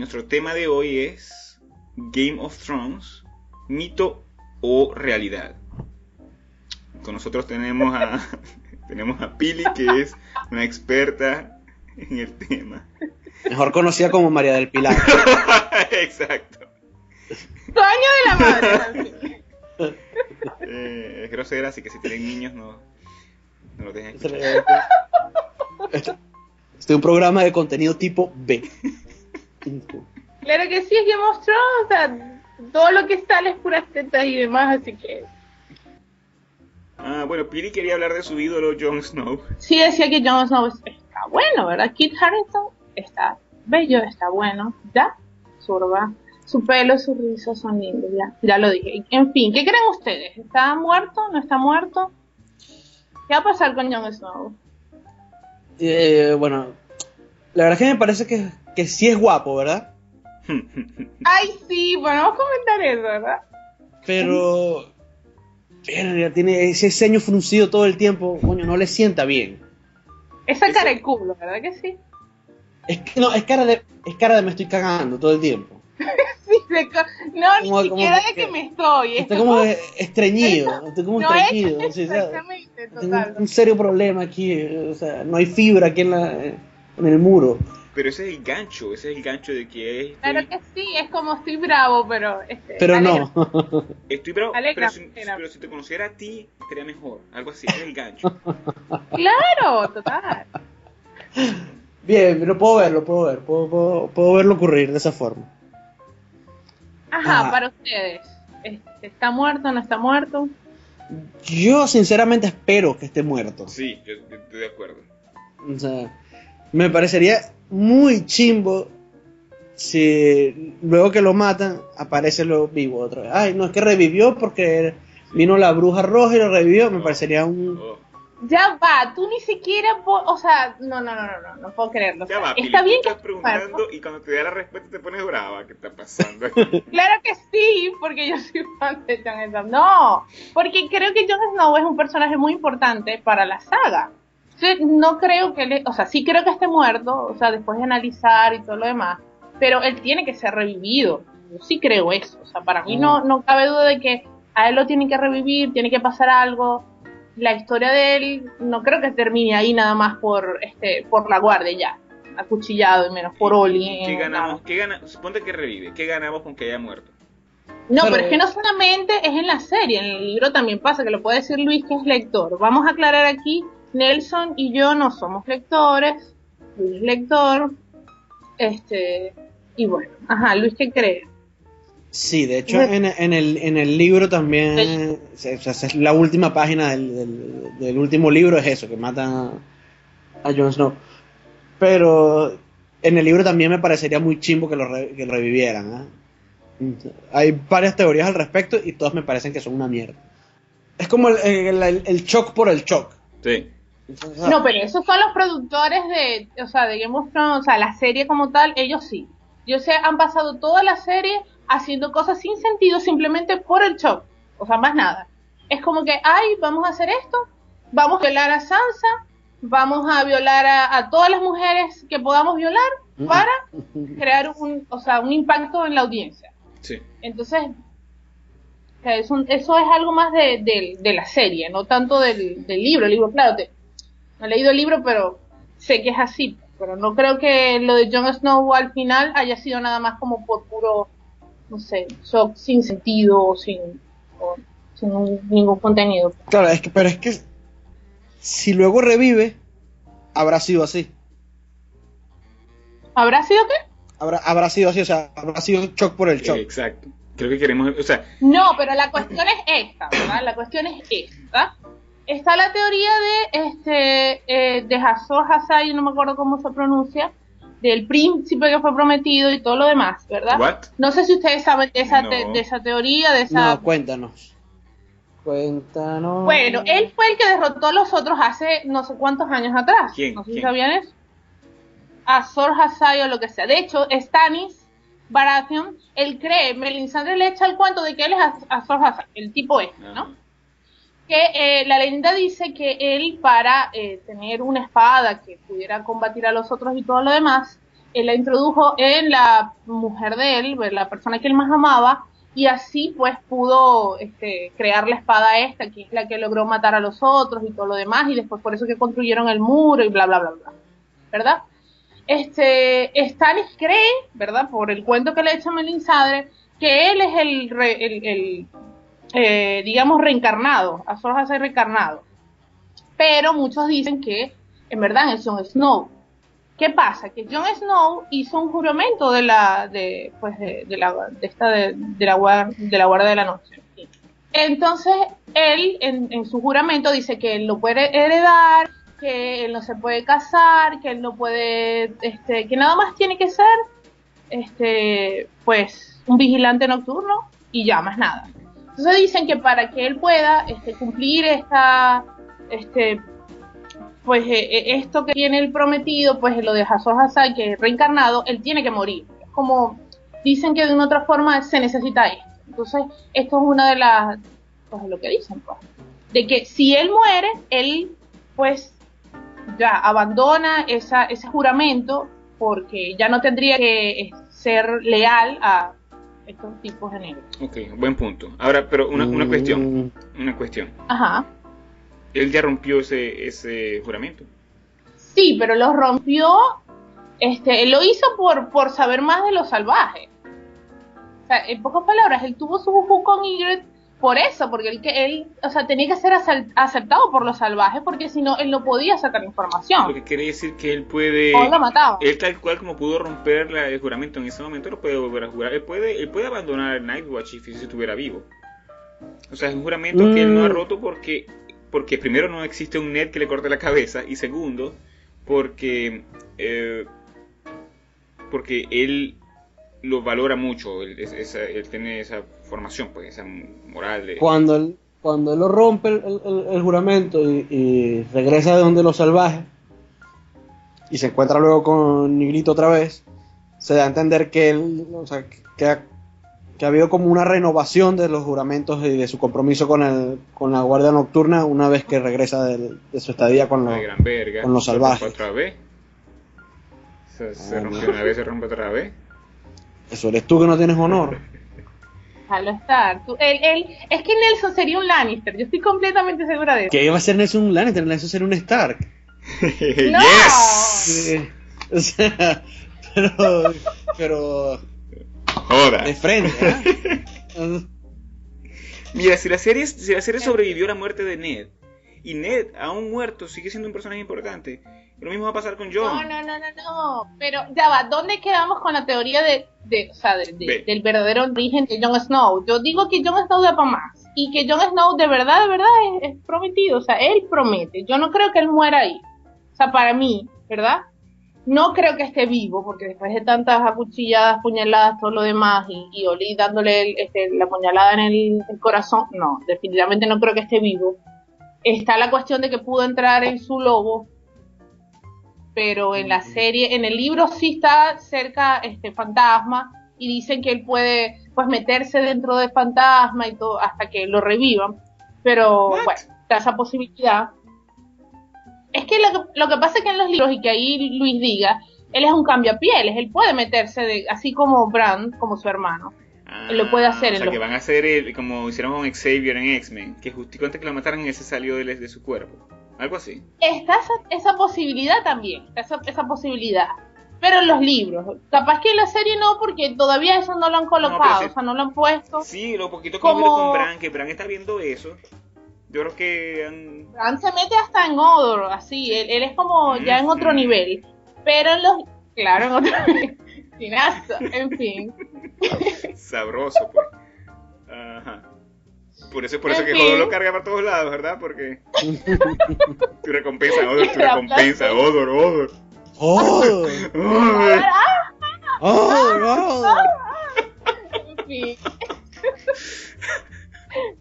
nuestro tema de hoy es Game of Thrones, mito o realidad. Con nosotros tenemos a tenemos a Pili que es una experta en el tema. Mejor conocida como María del Pilar. Exacto. Coño de la madre. Eh, es grosera, así que si tienen niños no, no lo dejen escuchar. Este este es un programa de contenido tipo B. Claro que sí, es of Thrones, o sea, todo lo que sale es puras tetas y demás, así que... Ah, bueno, Pili quería hablar de su ídolo Jon Snow. Sí decía que Jon Snow es- está bueno, ¿verdad? Kit Harington está bello, está bueno, ya, surba. Su pelo, su risa son lindos, ya, ya lo dije. En fin, ¿qué creen ustedes? ¿Está muerto? ¿No está muerto? ¿Qué va a pasar con Jon Snow? Eh, bueno, la verdad es que me parece que, que sí es guapo, ¿verdad? Ay, sí, bueno, vamos a comentar eso, ¿verdad? Pero. verga, tiene ese ceño fruncido todo el tiempo, coño, no le sienta bien. Esa Eso- cara de culo, ¿verdad que sí? Es que no, es cara de, es cara de me estoy cagando todo el tiempo. Sí, de no, Como- ni como siquiera que- de que me estoy. Está esto como estreñido, estoy como No es estreñido. o sea, exactamente, tengo total. un, un serio problema aquí, o sea, no hay fibra aquí en, la, en el muro. Pero ese es el gancho, ese es el gancho de que es. Claro que sí, es como estoy bravo, pero... Este, Pero alegra. no. Estoy bravo, Alegra, pero, si, alegra. pero si te conociera a ti, estaría mejor. Algo así, ese es el gancho. Claro, total. Bien, lo puedo ver, lo puedo ver, puedo, puedo, puedo verlo ocurrir de esa forma. Ajá, Ah. para ustedes. Este, ¿Está muerto, no está muerto? Yo sinceramente espero que esté muerto. Sí, yo estoy de acuerdo. O sea, me parecería muy chimbo si luego que lo matan aparece lo vivo otra vez. Ay, no, es que revivió porque vino la bruja roja y lo revivió. Me parecería un... Ya va, tú ni siquiera... O sea, no, no, no, no, no, no puedo creerlo. O Ya sea, va, Pili, está tú bien que estás preguntando y cuando te da la respuesta te pones brava. ¿Qué está pasando? Claro que sí, porque yo soy fan de Jon Snow. No, porque creo que Jon Snow es un personaje muy importante para la saga. Sí, no creo que le, o sea, sí creo que esté muerto, o sea, después de analizar y todo lo demás, pero él tiene que ser revivido. Yo sí creo eso, o sea, para mí no, no cabe duda de que a él lo tienen que revivir, tiene que pasar algo. La historia de él no creo que termine ahí nada más por este por la guardia ya, acuchillado y menos por Oli. ¿Qué ganamos? ¿Qué gana? Suponte que revive. ¿Qué ganamos con que haya muerto? No, Pero- pero es que no solamente es en la serie, en el libro también pasa, que lo puede decir Luis que es lector. Vamos a aclarar aquí, Nelson y yo no somos lectores, Luis es lector, este, y bueno, ajá, Luis, ¿qué cree? Sí, de hecho en, en el, en el libro también, Sí. o sea, es la última página del, del- del último libro es eso, que matan a, Jon Snow. Pero en el libro también me parecería muy chimbo que lo, re- que lo revivieran. ¿ah? Hay varias teorías al respecto y todas me parecen que son una mierda. Es como el, el, el- el shock por el shock. Sí. No, pero esos son los productores de, o sea, de Game of Thrones, o sea, la serie como tal, ellos sí. Yo sé, han pasado toda la serie haciendo cosas sin sentido simplemente por el shock. O sea, más nada. Es como que, ay, vamos a hacer esto, vamos a violar a Sansa, vamos a violar a, a todas las mujeres que podamos violar para crear un, o sea, un impacto en la audiencia. Sí. Entonces, o sea, es un- eso es algo más de, de- de la serie, no tanto del, del libro. El libro, claro, te- no he leído el libro, pero sé que es así. Pero no creo que lo de Jon Snow al final haya sido nada más como por puro, no sé, shock sin sentido, sin, o sin ningún contenido. Claro, es que, pero es que si luego revive, habrá sido así. ¿Habrá sido qué? Habrá, habrá sido así, o sea, habrá sido shock por el shock. Exacto. Creo que queremos, o sea, No, pero la cuestión es esta, ¿verdad? La cuestión es esta. Está la teoría de este eh, de Hazor Hazai, no me acuerdo cómo se pronuncia, del príncipe que fue prometido y todo lo demás, ¿verdad? ¿what? No sé si ustedes saben de esa, te- de esa teoría, de esa... No, cuéntanos. Cuéntanos. Bueno, él fue el que derrotó a los otros hace no sé cuántos años atrás. ¿Quién? No sé si ¿Quién? sabían eso. Azor Hazai o lo que sea. De hecho, Stannis Baratheon, él cree, Melisandre le echa el cuento de que él es Az- Azor Hazai, el tipo este, ¿no? Que eh, la leyenda dice que él para eh, tener una espada que pudiera combatir a los otros y todo lo demás, él la introdujo en la mujer de él, la persona que él más amaba, y así pues pudo este, crear la espada esta, que es la que logró matar a los otros y todo lo demás, y después por eso que construyeron el muro y bla, bla, bla, bla. ¿Verdad? Este, Stannis cree, ¿verdad? Por el cuento que le echa Melinsadre, que él es el, el, eh, digamos, reencarnado, Azor ser reencarnado. Pero muchos dicen que en verdad es Jon Snow. ¿Qué pasa? Que Jon Snow hizo un juramento de la, de, pues de, la, de esta, de, de la guardia de la noche. Entonces, él en, en, su juramento dice que él lo puede heredar, que él no se puede casar, que él no puede, este, que nada más tiene que ser, este, pues, un vigilante nocturno y ya más nada. Entonces dicen que para que él pueda este, cumplir esta, este, pues eh, eh, esto que tiene el prometido, pues lo de Hazor Hazai, que es reencarnado, él tiene que morir. como dicen que de una otra forma se necesita esto. Entonces, esto es una de las, pues lo que dicen, pues, de que si él muere, él, pues, ya abandona esa, ese juramento porque ya no tendría que eh, ser leal a estos tipos de negros. Ok, buen punto. Ahora, pero una, una cuestión, mm. una cuestión. Ajá él ya rompió ese, ese juramento. Sí, pero lo rompió, este, él lo hizo por, por saber más de los salvajes. O sea, en pocas palabras, él tuvo su buju con Ygritte por eso, porque él, que él, o sea, tenía que ser aceptado por los salvajes, porque si no, él no podía sacar información. Lo que quiere decir que él puede... O lo mataba. Él tal cual como pudo romper el juramento en ese momento, lo puede volver a jurar. Él puede, él puede abandonar el Nightwatch si estuviera vivo. O sea, es un juramento que él no ha mm. roto porque porque primero no existe un net que le corte la cabeza y segundo porque eh, porque él lo valora mucho, él, tiene esa formación, pues esa moral de... Cuando él, cuando él lo rompe el, juramento y, regresa de donde los salvajes y se encuentra luego con Nigrito otra vez, se da a entender que él, o sea, que ha que ha habido como una renovación de los juramentos y de su compromiso con, el, con la Guardia Nocturna una vez que regresa de, su estadía con, los, con los salvajes. otra vez? Se, ah, rompe una vez, se rompe otra vez. Eso eres tú que no tienes honor. Déjalo estar. Tú, él, él, es que Nelson sería un Lannister, yo estoy completamente segura de eso. ¿Qué iba a ser Nelson un Lannister? Nelson sería un Stark. ¡No! Yes. o sea, pero, pero de frente. ¿eh? Mira, si la, serie, si la serie sobrevivió a la muerte de Ned y Ned, aún muerto, sigue siendo un personaje importante, lo mismo va a pasar con John. No, no, no, no, no. Pero ya va, ¿dónde quedamos con la teoría de, de, o sea, del verdadero origen de Jon Snow? Yo digo que Jon Snow da para más. Y que Jon Snow de verdad, de verdad es, es, prometido. O sea, él promete. Yo no creo que él muera ahí. O sea, para mí, ¿verdad? No creo que esté vivo, porque después de tantas acuchilladas, puñaladas, todo lo demás, y, y Oli dándole este, la puñalada en el, corazón, no, definitivamente no creo que esté vivo. Está la cuestión de que pudo entrar en su lobo, pero en la serie, en el libro sí está cerca este fantasma, y dicen que él puede pues meterse dentro de fantasma y todo hasta que lo revivan. Pero bueno, está esa posibilidad. Es que lo, que pasa es que en los libros, y que ahí Luis diga, él es un cambiapieles, él puede meterse de, así como Brand, como su hermano. él lo puede hacer. Ah, o sea, que van a hacer como hicieron con Xavier en X-Men, que justo antes que lo mataran ese salió de, de su cuerpo. Algo así. Está esa, posibilidad también, esa, esa posibilidad. Pero en los libros, capaz que en la serie no, porque todavía eso no lo han colocado, o sea, no lo han puesto. Sí, lo poquito que como... con Bran, que Bran está viendo eso, yo creo que... Han... se mete hasta en Odor, así, él, él es como ya en otro nivel. Pero en los... Claro, en otro nivel. Sinazo, en fin. Sabroso, pues. Ajá. Por eso, por eso que Odor lo carga para todos lados, ¿verdad? Porque tu recompensa, Odor, tu recompensa, Odor, Odor. Odor. Odor. Odor. Odor. En fin.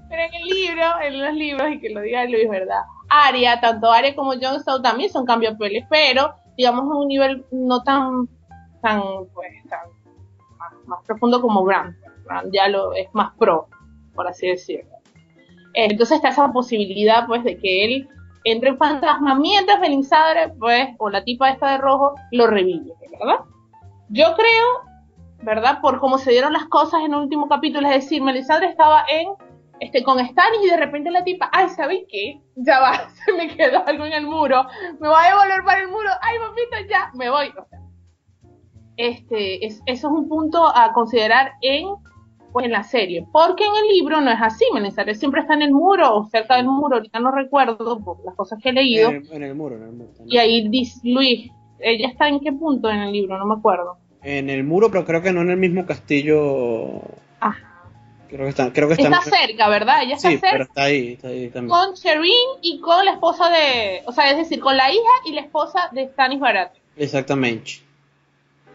Pero en el libro, en los libros, y que lo diga Luis, ¿verdad? Aria, tanto Aria como Jon Snow también son cambios-peles, pero digamos a un nivel no tan, tan, pues, tan más, profundo como Grant. Grant ya lo es más pro, por así decirlo. Entonces está esa posibilidad, pues, de que él entre en fantasma mientras Belisadre, pues, o la tipa esta de rojo, lo revive, ¿verdad? Yo creo, ¿verdad? Por cómo se dieron las cosas en el último capítulo, es decir, Melisandre estaba en este, con Stannis y de repente la tipa, ay, ¿sabes qué? Ya va, se me quedó algo en el muro, me voy a devolver para el muro, ay, papito, ya, me voy. O sea, este, es, eso es un punto a considerar en, pues, en la serie, porque en el libro no es así, Melisandre siempre está en el muro o cerca del muro, ahorita no recuerdo por las cosas que he leído. En el, en el muro, en el muro. Y ahí dice Luis, ella está en qué punto en el libro, no me acuerdo. En el muro, pero creo que no en el mismo castillo. Ajá. Creo que está, creo que está, Está cerca, ¿verdad? Ella está sí, pero cerca está ahí, está ahí también. con Shireen y con la esposa de, o sea, es decir, con la hija y la esposa de Stannis Baratheon. Exactamente.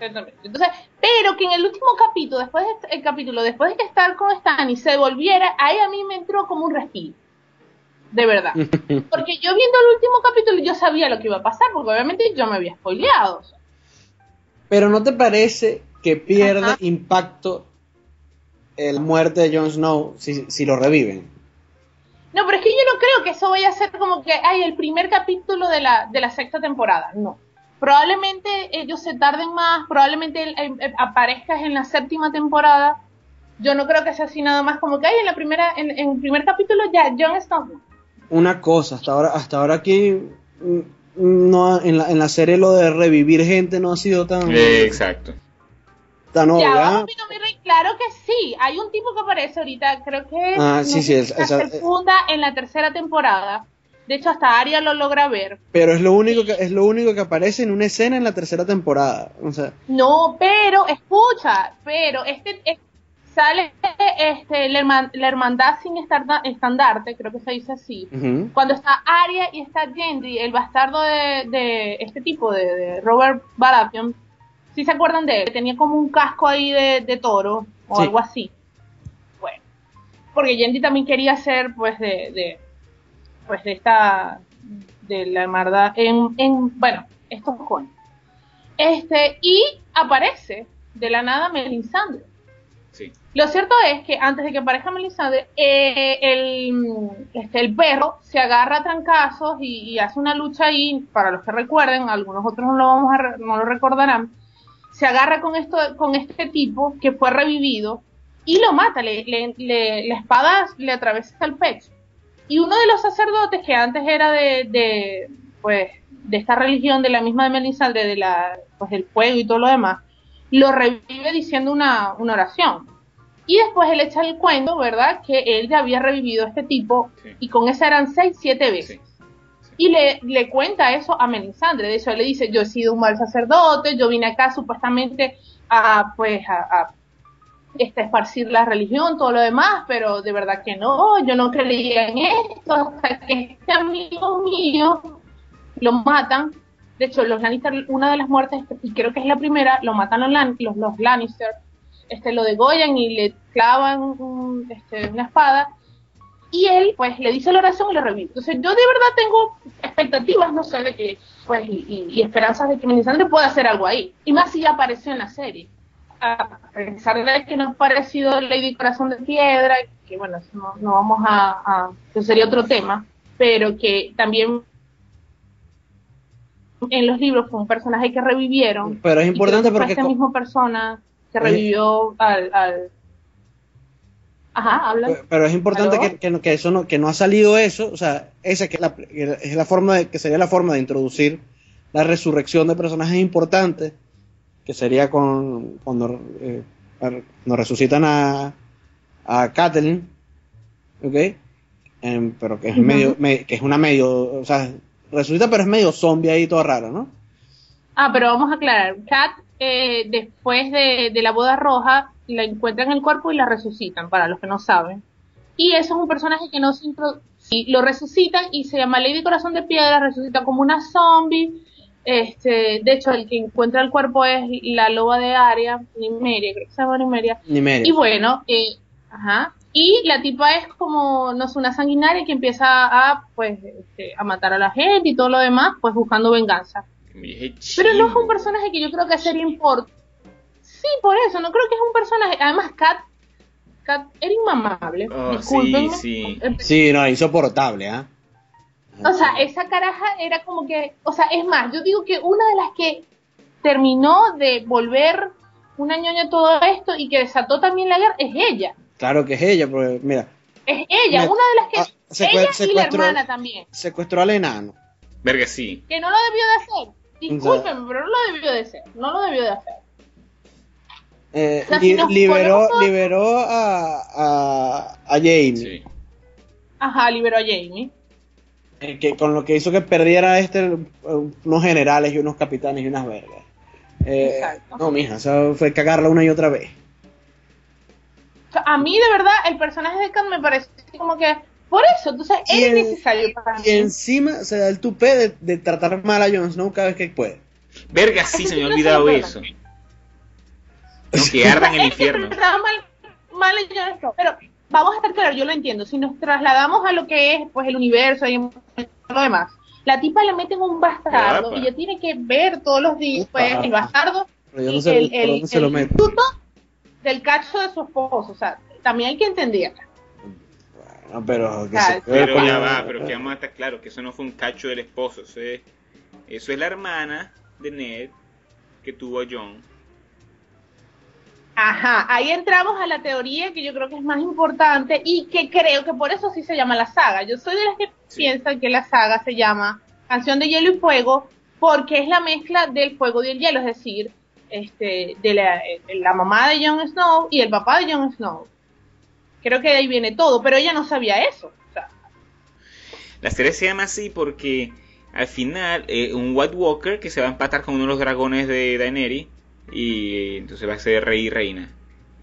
Exactamente. Entonces, pero que en el último capítulo, después de, el capítulo, después de que estar con Stannis se volviera, ahí a mí me entró como un respiro. De verdad. Porque yo viendo el último capítulo yo sabía lo que iba a pasar, porque obviamente yo me había spoileado. Pero ¿no te parece que pierde Ajá. impacto la muerte de Jon Snow si, si lo reviven? No, pero es que yo no creo que eso vaya a ser como que, ay, el primer capítulo de la, de la sexta temporada. No. Probablemente ellos se tarden más, probablemente él, eh, eh, aparezcas en la séptima temporada. Yo no creo que sea así nada más como que, ay, en la primera, en, en el primer capítulo ya, Jon Snow. Una cosa, hasta ahora, hasta ahora aquí mm, no en la, en la serie lo de revivir gente no ha sido tan, Eh, exacto. tan Ya, obvio, ¿ah? vamos, claro que sí. Hay un tipo que aparece ahorita, creo que Ah, no sí, sí, es- se funda en la tercera temporada. De hecho, hasta Arya lo logra ver. Pero es lo único que es lo único que aparece en una escena en la tercera temporada. O sea, No, pero, escucha, pero este es- sale este la, herman- la hermandad sin estandarte, creo que se dice así. Cuando está Arya y está Gendry, el bastardo de, de este tipo, de, de Robert Baratheon, si se acuerdan de él, tenía como un casco ahí de, de toro o Sí. algo así. Bueno, porque Gendry también quería ser, pues, de, de pues, de esta, de la hermandad, en, en bueno, estos cojones. Este, y aparece de la nada Melisandre. Sí. Lo cierto es que antes de que aparezca Melisandre, eh, el, este, el perro se agarra a trancazos y, y hace una lucha ahí, para los que recuerden, algunos otros no lo, vamos a no lo recordarán, se agarra con, esto, con este tipo que fue revivido y lo mata, le, le- le- la espada le atraviesa el pecho. Y uno de los sacerdotes que antes era de, de, pues, de esta religión, de la misma de Melisandre, de la, pues, del fuego y todo lo demás, lo revive diciendo una, una oración. Y después él echa el cuento, ¿verdad? Que él ya había revivido a este tipo Sí. y con esa eran seis, siete veces. Sí. Y le, le cuenta eso a Melisandre. De hecho, él le dice, yo he sido un mal sacerdote, yo vine acá supuestamente a, pues, a, a, este, esparcir la religión, todo lo demás, pero de verdad que no, yo no creía en esto, hasta que este amigo mío lo matan. De hecho, los Lannister, una de las muertes, y creo que es la primera, lo matan los, Lan- los, los Lannister, este, lo degollan y le clavan este, una espada, y él, pues, le dice la oración y lo revive. Entonces, yo de verdad tengo expectativas, no sé, de que, pues, y esperanzas de que Melisandre pueda hacer algo ahí. Y más si ya apareció en la serie. A pesar de que nos ha parecido Lady Corazón de Piedra, que bueno, eso no, no vamos a, a, eso sería otro tema, pero que también en los libros fue un personaje que revivieron. Pero es importante porque esta misma persona que Oye. revivió al, al... Ajá, habla. Pero es importante que, que, no- que eso no, que no ha salido eso, o sea, esa que es la, es la forma de, que sería la forma de introducir la resurrección de personajes importantes, que sería con cuando, eh, cuando resucitan a, a Catelyn, ¿ok? Em, pero que es medio, me- que es una medio, o sea, resucita pero es medio zombie ahí todo raro, ¿no? Ah, pero vamos a aclarar. Kat, eh, después de, de la boda roja, la encuentran en el cuerpo y la resucitan, para los que no saben. Y eso es un personaje que no se lo resucitan y se llama Lady Corazón de Piedra, resucita como una zombie. Este, de hecho, el que encuentra el cuerpo es la loba de Aria, Nimeria, creo que se llama Nimeria. Nimeria. Y bueno, eh, ajá. Y la tipa es como, no sé, una sanguinaria que empieza a, pues, este, a matar a la gente y todo lo demás, pues buscando venganza. Pero no es un personaje que yo creo que sería importante. Sí, por eso, no creo que es un personaje. Además, Kat, Kat era inmamable. Oh, discúlpenme. sí, sí. Sí, no, insoportable, ¿ah? O sea, esa caraja era como que. O sea, es más, yo digo que una de las que terminó de volver una ñoña todo esto y que desató también la guerra es ella. Claro que es ella, porque mira, Es ella, Me- una de las que... ah, secue- ella y la hermana también. secuestró al enano. Verga, sí. Que no lo debió de hacer. Discúlpenme, pero no lo debió de hacer. No lo debió de hacer. Eh, O sea, li- si nos liberó, liberó a, a, a Jamie, Sí. Ajá, liberó a Jamie. Eh, que, con lo que hizo que perdiera este eh, unos generales y unos capitanes y unas vergas. Eh, Exacto. no, mija, eso fue cagarla una y otra vez. O sea, a mí, de verdad, el personaje de Kat me parece como que... Por eso, entonces, Y es en- necesario para Y mí. encima se da el tupé de, de tratar mal a Jon Snow cada vez que puede. Verga, sí, se me ha olvidado eso. No, que arda en el infierno. Mal, mal en Jon Snow, Pero vamos a estar claros, yo lo entiendo. Si nos trasladamos a lo que es pues el universo y lo demás, la tipa le meten un bastardo Guapa. y ella tiene que ver todos los días pues, el bastardo Pero yo no y sé el, el, se lo el mete. fruto del cacho de su esposo. O sea, también hay que entender. Bueno, pero que Claro. se quede Pero con- ya va, pero que vamos a estar claro que eso no fue un cacho del esposo. Eso es, eso es la hermana de Ned que tuvo a John. Ajá, ahí entramos a la teoría que yo creo que es más importante y que creo que por eso sí se llama la saga. Yo soy de las que Sí. piensan que la saga se llama Canción de Hielo y Fuego porque es la mezcla del fuego y el hielo, es decir, este, de la, eh, la mamá de Jon Snow y el papá de Jon Snow. Creo que de ahí viene todo, pero ella no sabía eso. O sea, La serie se llama así porque al final eh, un White Walker que se va a empatar con uno de los dragones de Daenerys y entonces va a ser rey y reina.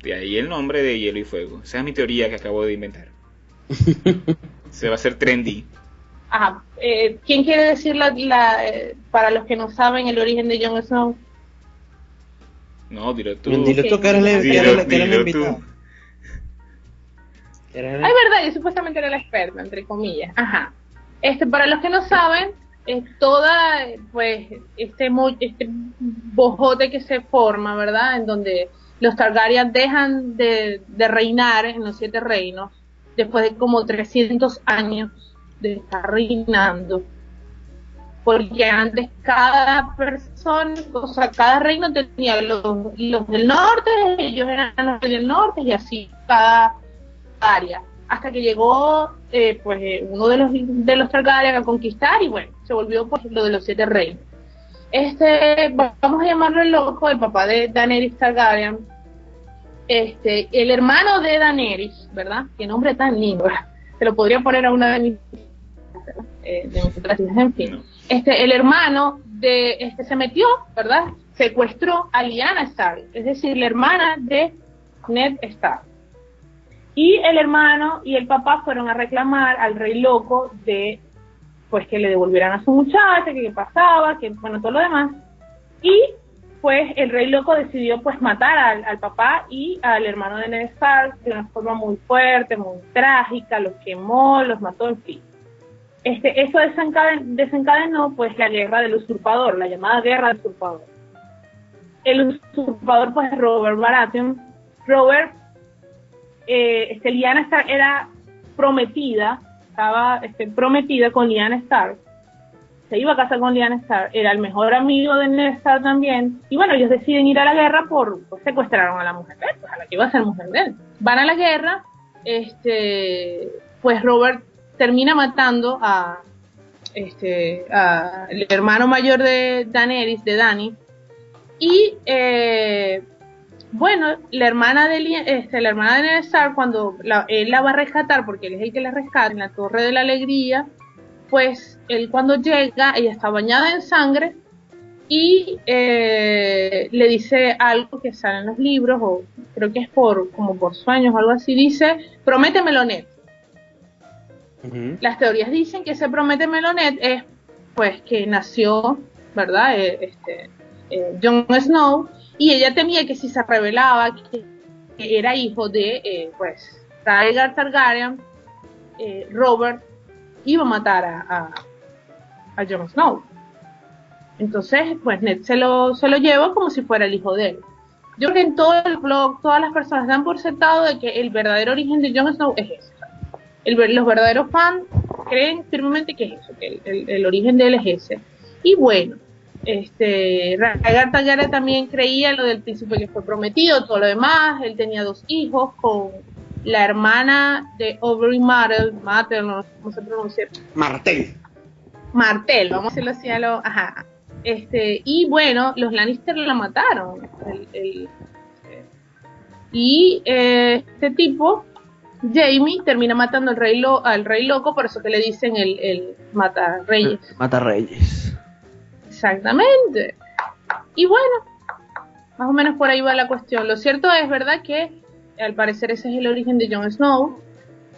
De ahí el nombre de Hielo y Fuego. Esa es mi teoría que acabo de inventar. se va a hacer trendy. ajá, eh, ¿quién quiere decir la, la, eh, para los que no saben el origen de Jon Snow? No, dilo tú. Dile tú que eres la, que Dilo- que eres tú. Ay, verdad, yo supuestamente era la experta, entre comillas. Ajá. Este, para los que no saben, eh, toda, pues, este, mo- este bojote que se forma, ¿verdad? En donde los Targaryen dejan de, de reinar en los siete reinos, después de como 300 años de estar reinando. Porque antes cada persona, o sea, cada reino tenía los, los del norte, ellos eran los del norte y así cada área hasta que llegó eh, pues eh, uno de los de los Targaryen a conquistar y bueno se volvió pues lo de los siete reinos. Este va- vamos a llamarlo el loco el papá de Daenerys Targaryen. Este el hermano de Daenerys verdad qué nombre tan lindo. Se lo podría poner a una de mis eh, de en fin. Este el hermano de este se metió verdad secuestró a Lyanna Stark es decir la hermana de Ned Stark y el hermano y el papá fueron a reclamar al rey loco de pues que le devolvieran a su muchacha, que qué pasaba, que bueno, todo lo demás. Y pues el rey loco decidió pues matar al, al papá y al hermano de Ned Stark de una forma muy fuerte, muy trágica, los quemó, los mató, en fin. Este, eso desencaden- desencadenó pues la guerra del usurpador, la llamada guerra del usurpador. El usurpador pues es Robert Baratheon. Robert eh, este, Lyanna Stark era prometida, estaba este, prometida con Lyanna Stark, se iba a casar con Lyanna Stark, era el mejor amigo de Ned Stark también, y bueno, ellos deciden ir a la guerra por, pues secuestraron a la mujer de él, a la que iba a ser mujer de él. Van a la guerra, este, pues Robert termina matando este, a el hermano mayor de Daenerys, de Dani, y eh, bueno, la hermana de este, la hermana de cuando la- él la va a rescatar, porque él es el que la rescata en la Torre de la Alegría, pues él cuando llega, ella está bañada en sangre y eh, le dice algo que sale en los libros, o creo que es por como por sueños o algo así, dice, prométemelo. Ujú. Las teorías dicen que ese promete Melonet es pues que nació, ¿verdad? Eh, este, eh, Jon Snow y ella temía que si se revelaba que, era hijo de eh, pues Rhaegar Targaryen, eh, Robert iba a matar a, a, Jon Snow. Entonces, pues Ned se lo, se lo lleva como si fuera el hijo de él. Yo creo que en todo el blog todas las personas dan por sentado de que el verdadero origen de Jon Snow es ver- los verdaderos fans creen firmemente que es eso, que el- el origen de él es ese. Y bueno, este, Rhaegar Targaryen también creía lo del príncipe que fue prometido, todo lo demás. Él tenía dos hijos con la hermana de Oberyn Martell, Martell, no sé cómo se pronuncia. Martel. Martel, vamos a decirlo así a lo, ajá. Este, y bueno, los Lannister la mataron. El- el- y eh, este tipo, Jamie, termina matando al rey, lo, al rey loco, por eso que le dicen el, el mata reyes. Mata Reyes. Exactamente. Y bueno, más o menos por ahí va la cuestión. Lo cierto es, ¿verdad? Que al parecer ese es el origen de Jon Snow.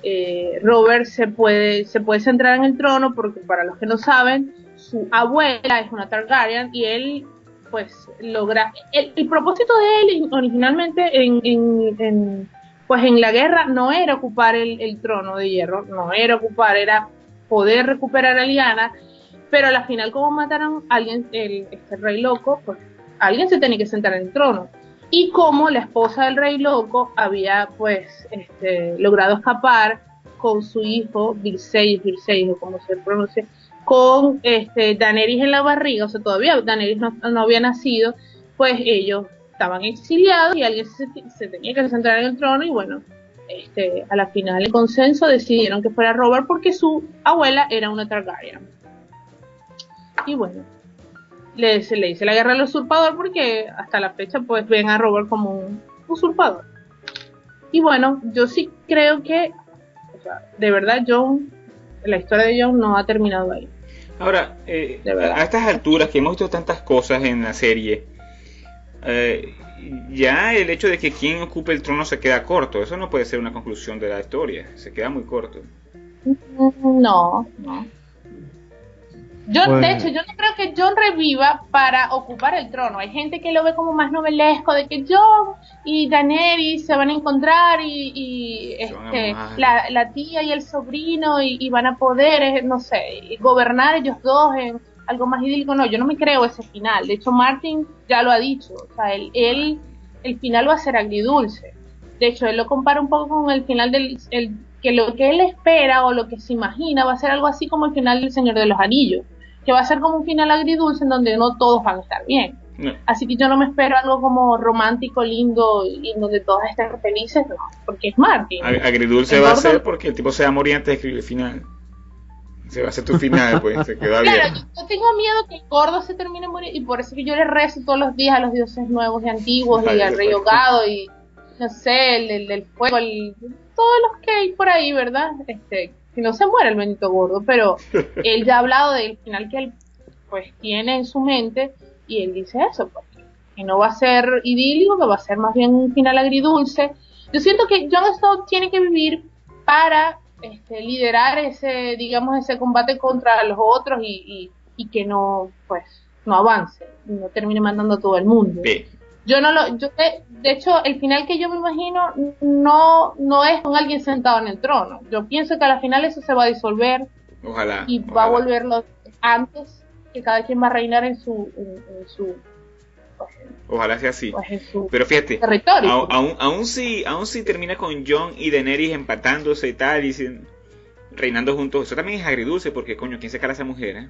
Eh, Robert se puede, se puede centrar en el trono porque para los que no saben, su abuela es una Targaryen y él pues logra... El, propósito de él originalmente en, pues en la guerra no era ocupar el, el trono de hierro, no era ocupar, era poder recuperar a Lyanna pero a la final como mataron a alguien, el, este rey loco, pues alguien se tenía que sentar en el trono. Y como la esposa del rey loco había pues este, logrado escapar con su hijo, Viserys, Viserys o como se pronuncia, con este, Daenerys en la barriga, o sea, todavía Daenerys no, había nacido, pues ellos estaban exiliados y alguien se, se tenía que sentar en el trono y bueno, este, a la final el consenso decidieron que fuera Robert porque su abuela era una Targaryen. Y bueno, le, se le dice la guerra al usurpador porque hasta la fecha pues ven a Robert como un usurpador. Y bueno, yo sí creo que, o sea, de verdad John, la historia de John no ha terminado ahí. Ahora, eh, a estas alturas que hemos visto tantas cosas en la serie, eh, ya el hecho de que quien ocupe el trono se queda corto, eso no puede ser una conclusión de la historia, se queda muy corto. No, no. Yo, Bueno. de hecho, yo no creo que John reviva para ocupar el trono. Hay gente que lo ve como más novelesco, de que John y Daenerys se van a encontrar y, y, este, la, la tía y el sobrino y, y van a poder, eh, no sé, gobernar ellos dos en algo más idílico. No, yo no me creo ese final. De hecho, Martin ya lo ha dicho. O sea, él, él el final va a ser agridulce. De hecho, él lo compara un poco con el final del... El, que lo que él espera o lo que se imagina va a ser algo así como el final del Señor de los Anillos, que va a ser como un final agridulce en donde no todos van a estar bien. No, Así que yo no me espero algo como romántico, lindo y donde todas estén felices, no, porque es Martin. ag- agridulce va a ser porque el tipo se va a morir antes de escribir el final. Se va a hacer tu final, pues, se quedó Claro, abierto. yo, yo tengo miedo que el gordo se termine muriendo y por eso que yo le rezo todos los días a los dioses nuevos y antiguos Ay, y al rey ahogado y no sé, el, el del fuego, el- todos los que hay por ahí, ¿verdad? Este, que no se muera el Benito gordo, pero él ya ha hablado del final que él pues tiene en su mente y él dice eso, pues, que no va a ser idílico, que va a ser más bien un final agridulce. Yo siento que Jon Snow tiene que vivir para este, liderar ese, digamos, ese combate contra los otros y, y, y que no, pues, no avance, no termine mandando a todo el mundo. Bien. Yo no lo, yo de, de hecho el final que yo me imagino no, no es con alguien sentado en el trono. Yo pienso que a la final eso se va a disolver Ojalá. y va a ojalá. volverlo antes que cada quien va a reinar en su, en, en su, Ojalá sea así. pues, Pero fíjate, territorio. Aún, aún, aún si, aún si termina con John y Daenerys empatándose y tal, y sin- reinando juntos, eso también es agridulce, porque coño, ¿quién se cara a esa mujer? eh?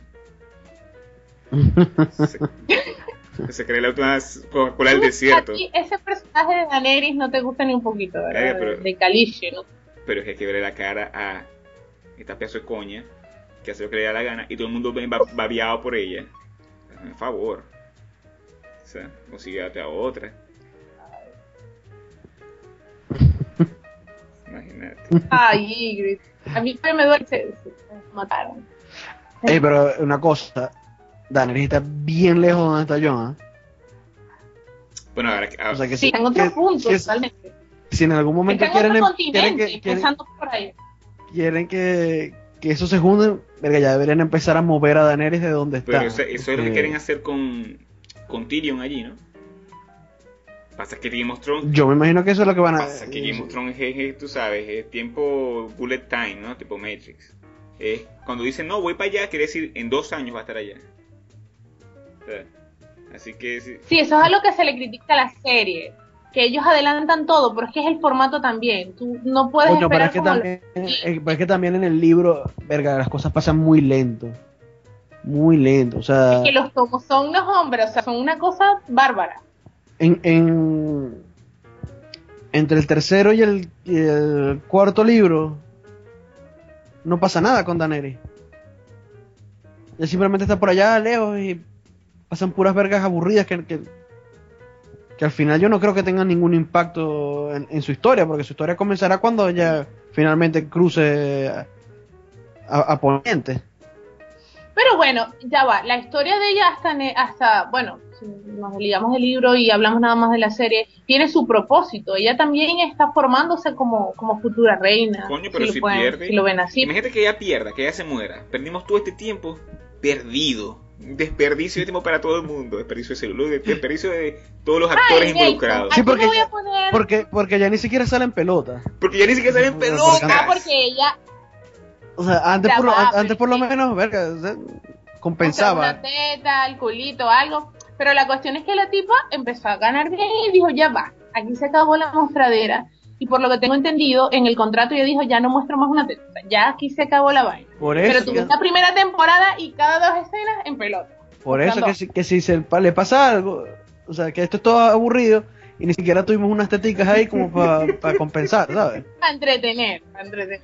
Se, se cree la última Coca-Cola del desierto. A ti ese personaje de Daenerys no te gusta ni un poquito, ¿verdad? Eh, pero- de, Khaleesi, ¿no? Pero es que hay que verle la cara a esta pedazo de coña, que hace lo que le da la gana, y todo el mundo ba- babiado por ella. Hazme un favor. O sea, consíguete a otra. Imagínate. Ay, Ygritte. A mí me duele que se, se mataron. Ey, pero una cosa, Daenerys está bien lejos de donde está Jon, ¿ah? Bueno, ahora que- O sea que Sí, si- en otro que- punto, que- totalmente. si en algún momento Está en quieren, em- quieren que, quieren, empezando por ahí. quieren que, que eso se junte, verga, ya deberían empezar a mover a Daenerys de donde está. Pero eso, eso es lo que quieren hacer con, con Tyrion allí, ¿no? Pasa que Game of Thrones, Yo me imagino que eso es lo que van a... pasa que Game of Thrones es, es, tú sabes, es tiempo bullet time, ¿no? Tipo Matrix. Es cuando dicen, no, voy para allá, quiere decir, en dos años va a estar allá. Sea, Así que sí, Sí, eso es algo que se le critica a la serie. Que ellos adelantan todo, pero es que es el formato también. Tú no puedes pero esperar es que, como también, eh, pero es que también en el libro, verga, las cosas pasan muy lento. Muy lento. O sea, Es que los tomos son los hombres, o sea, son una cosa bárbara. en, en- entre el tercero y el, y el cuarto libro no pasa nada con Daneri. Él simplemente está por allá lejos y pasan puras vergas aburridas que, que, que al final yo no creo que tengan ningún impacto en, en su historia, porque su historia comenzará cuando ella finalmente cruce a, a- Poniente. Pero bueno, ya va, la historia de ella hasta, hasta bueno, si nos ligamos del libro y hablamos nada más de la serie, tiene su propósito. Ella también está formándose como, como futura reina. Coño, pero si pueden- pierde. si lo ven así. Imagínate que ella pierda, que ella se muera. Perdimos todo este tiempo perdido. Desperdicio de tiempo para todo el mundo. Desperdicio de celular, desperdicio de todos los actores Ay, involucrados. Sí, porque- voy a poner... Porque, porque ya ni siquiera sale en pelota. Porque ya ni siquiera salen Porque- pelotas. Ah, porque ella O sea, antes, por, lo, va, an- antes por lo menos, verga, O sea, compensaba. una teta, el culito, algo. Pero la cuestión es que la tipa empezó a ganar bien y dijo, ya va, aquí se acabó la mostradera. Y por lo que tengo entendido, en el contrato ella dijo, ya no muestro más una teta. Ya aquí se acabó la vaina. Por Pero eso, tuve la primera temporada y cada dos escenas en pelota. por eso que, si, que si se pa- le pasa algo, o sea, que esto es todo aburrido y ni siquiera tuvimos unas teticas ahí como para compensar, ¿sabes? Para entretener, para entretener.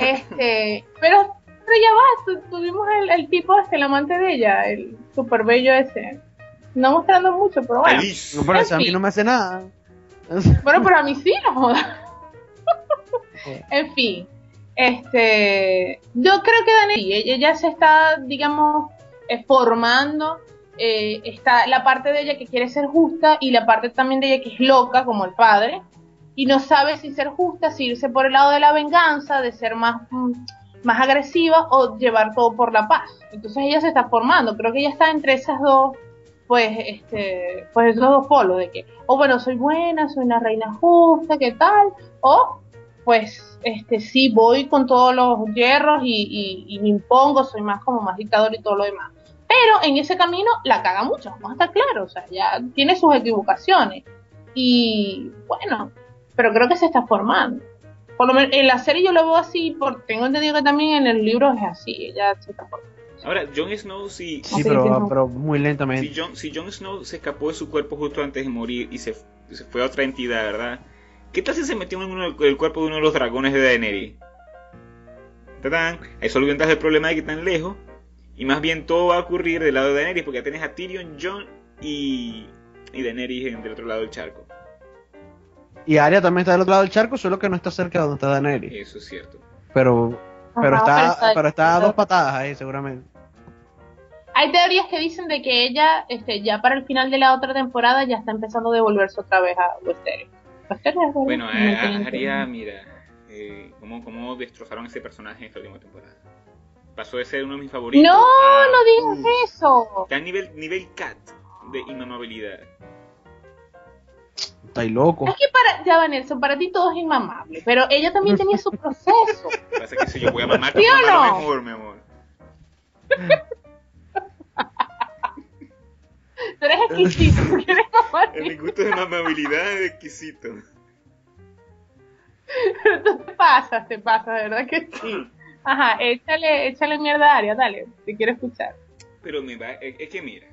Este, pero, pero ya va, tu- tuvimos el, el tipo, este, el amante de ella, el super bello ese. No mostrando mucho, pero bueno. Feliz. No, pero En eso a mí no me hace nada. Bueno, pero a mí sí, no jodas. en fin, este, yo creo que Dani, ella se está, digamos, eh, formando. eh, está la parte de ella que quiere ser justa y la parte también de ella que es loca, como el padre, y no sabe si ser justa, si irse por el lado de la venganza, de ser más, mm, más agresiva o llevar todo por la paz. Entonces ella se está formando, creo que ella está entre esas dos, pues, este, pues esos dos polos de que, o bueno, soy buena, soy una reina justa, ¿qué tal? O, pues, este, sí, voy con todos los hierros y, y, y me impongo, soy más como más dictador y todo lo demás. Pero en ese camino la caga mucho, vamos a estar claros, o sea, ya tiene sus equivocaciones. Y bueno, pero creo que se está formando. Por lo menos en la serie yo lo veo así, porque tengo entendido que también en el libro es así, ella se está formando. Ahora, Jon Snow, si, Sí, pero, pero muy lentamente. si, Jon, si Jon Snow se escapó de su cuerpo justo antes de morir y se, se fue a otra entidad, ¿verdad? ¿Qué tal si se metió en uno, el cuerpo de uno de los dragones de Daenerys? ¡Tatán! Ahí solucionas el problema de que están lejos. Y más bien todo va a ocurrir del lado de Daenerys porque ya tienes a Tyrion, Jon y, y Daenerys en- del otro lado del charco. Y Arya también está del otro lado del charco, solo que no está cerca de donde está Daenerys. Eso es cierto. Pero, pero está, pero está a dos patadas ahí, seguramente. Hay teorías que dicen de que ella, este, ya para el final de la otra temporada, ya está empezando a devolverse otra vez a Westeros. Bueno, No a- mira, eh, cómo, cómo destrozaron ese personaje en esta última temporada. Pasó de ser uno de mis favoritos. No, a- no digas eso. Está a nivel, nivel cat de inmamabilidad. Está loco. Es que para, ya va Nelson, para ti todo es inmamable, pero ella también tenía su proceso. Pasa que si yo voy a mamar, ¿Sí o no? mejor, mi amor. Tú eres exquisito, quieres mamar, En mi gusto de mamabilidad es exquisito. pero tú te pasas, te pasas, de verdad que sí. Ajá, échale, échale mierda a Aria, dale, te quiero escuchar. Pero me va, es, es que mira.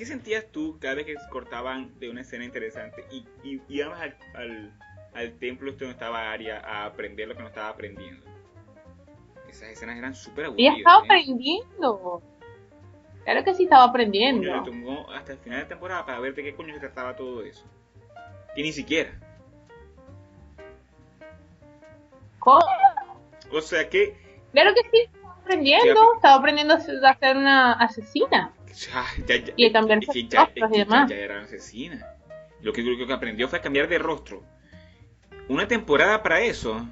¿Qué sentías tú cada vez que cortaban de una escena interesante y, y íbamos al, al, al templo este donde estaba Aria a aprender lo que no estaba aprendiendo? Esas escenas eran súper aburridas. estaba ¿eh? aprendiendo. Claro que sí estaba Coño, aprendiendo. le tomó hasta el final de temporada para ver de qué coño se trataba todo eso. Que ni siquiera. ¿Cómo? O sea que. Claro que sí, estaba aprendiendo. Sí, Estaba aprendiendo a ser una asesina. Ya, ya, ya- Y cambiar es que sus ya, rostros es y demás. ya- ya era asesina. Lo que, lo que aprendió fue a cambiar de rostro. Una temporada para eso.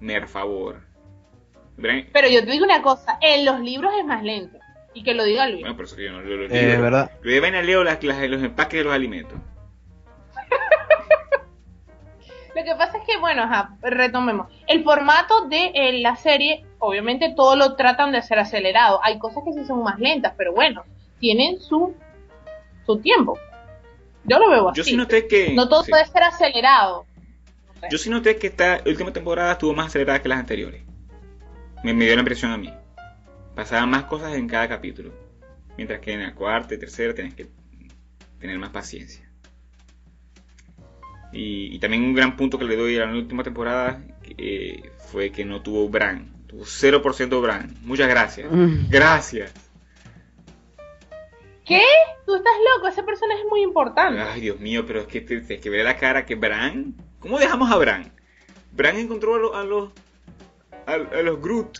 Mer favor. Pero yo te digo una cosa, en los libros es más lento. Y que lo diga Luis. Bueno, por eso que yo no leo los Eh, libros. ¿verdad? Yo de vaina leo las, las- los empaques de los alimentos. Lo que pasa es que, bueno, ajá, retomemos. El formato de eh, la serie, obviamente todo lo tratan de hacer acelerado. Hay cosas que sí son más lentas, pero bueno, tienen su, su tiempo. Yo lo veo así. Yo sí noté que. no todo sí. puede ser acelerado. No sé. Yo sí noté que esta última temporada estuvo más acelerada que las anteriores. Me, me dio la impresión a mí. pasaban más cosas en cada capítulo. Mientras que en la cuarta y tercera tenés que tener más paciencia. Y, y también un gran punto que le doy a la última temporada eh, fue que no tuvo Bran. Tuvo 0% Bran. Muchas gracias. Mm. Gracias. ¿Qué? Tú estás loco, ese personaje es muy importante. Ay, Dios mío, pero es que te- tienes que ver la cara que Bran. ¿Cómo dejamos a Bran? Bran encontró a, lo- a los. A, a los Groot.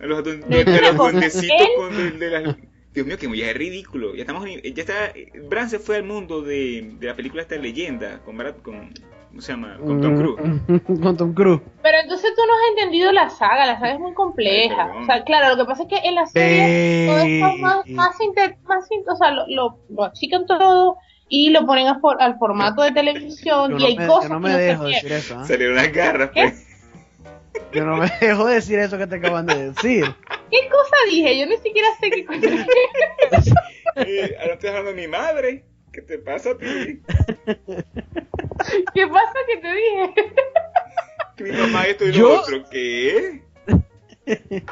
A los, duen- De a los lejos. duendecitos con de, de las. Dios mío, que ya es ridículo. Ya estamos. en- Ya está. Bran se fue al mundo de, de la película esta leyenda. Con, con ¿Cómo se llama? Con Tom Cruise. Mm, Con Tom Cruise. Pero entonces tú no has entendido la saga, la saga es muy compleja. O sea, claro, lo que pasa es que en la serie todo está más, Eh. más, inte- más o sea, lo, lo, lo achican todo y lo ponen a for- al formato de televisión Yo y no hay me, cosas yo no que me no se dejo pierden. decir eso. Salieron las garras, ¿Qué? pues. Yo no me dejo decir eso que te acaban de decir. ¿Qué cosa dije? Yo ni siquiera sé qué cosa dije. Eh, ahora estoy hablando de mi madre. ¿Qué te pasa a ti? ¿Qué pasa que te dije? Que mi mamá esto y Yo- lo otro. ¿Qué?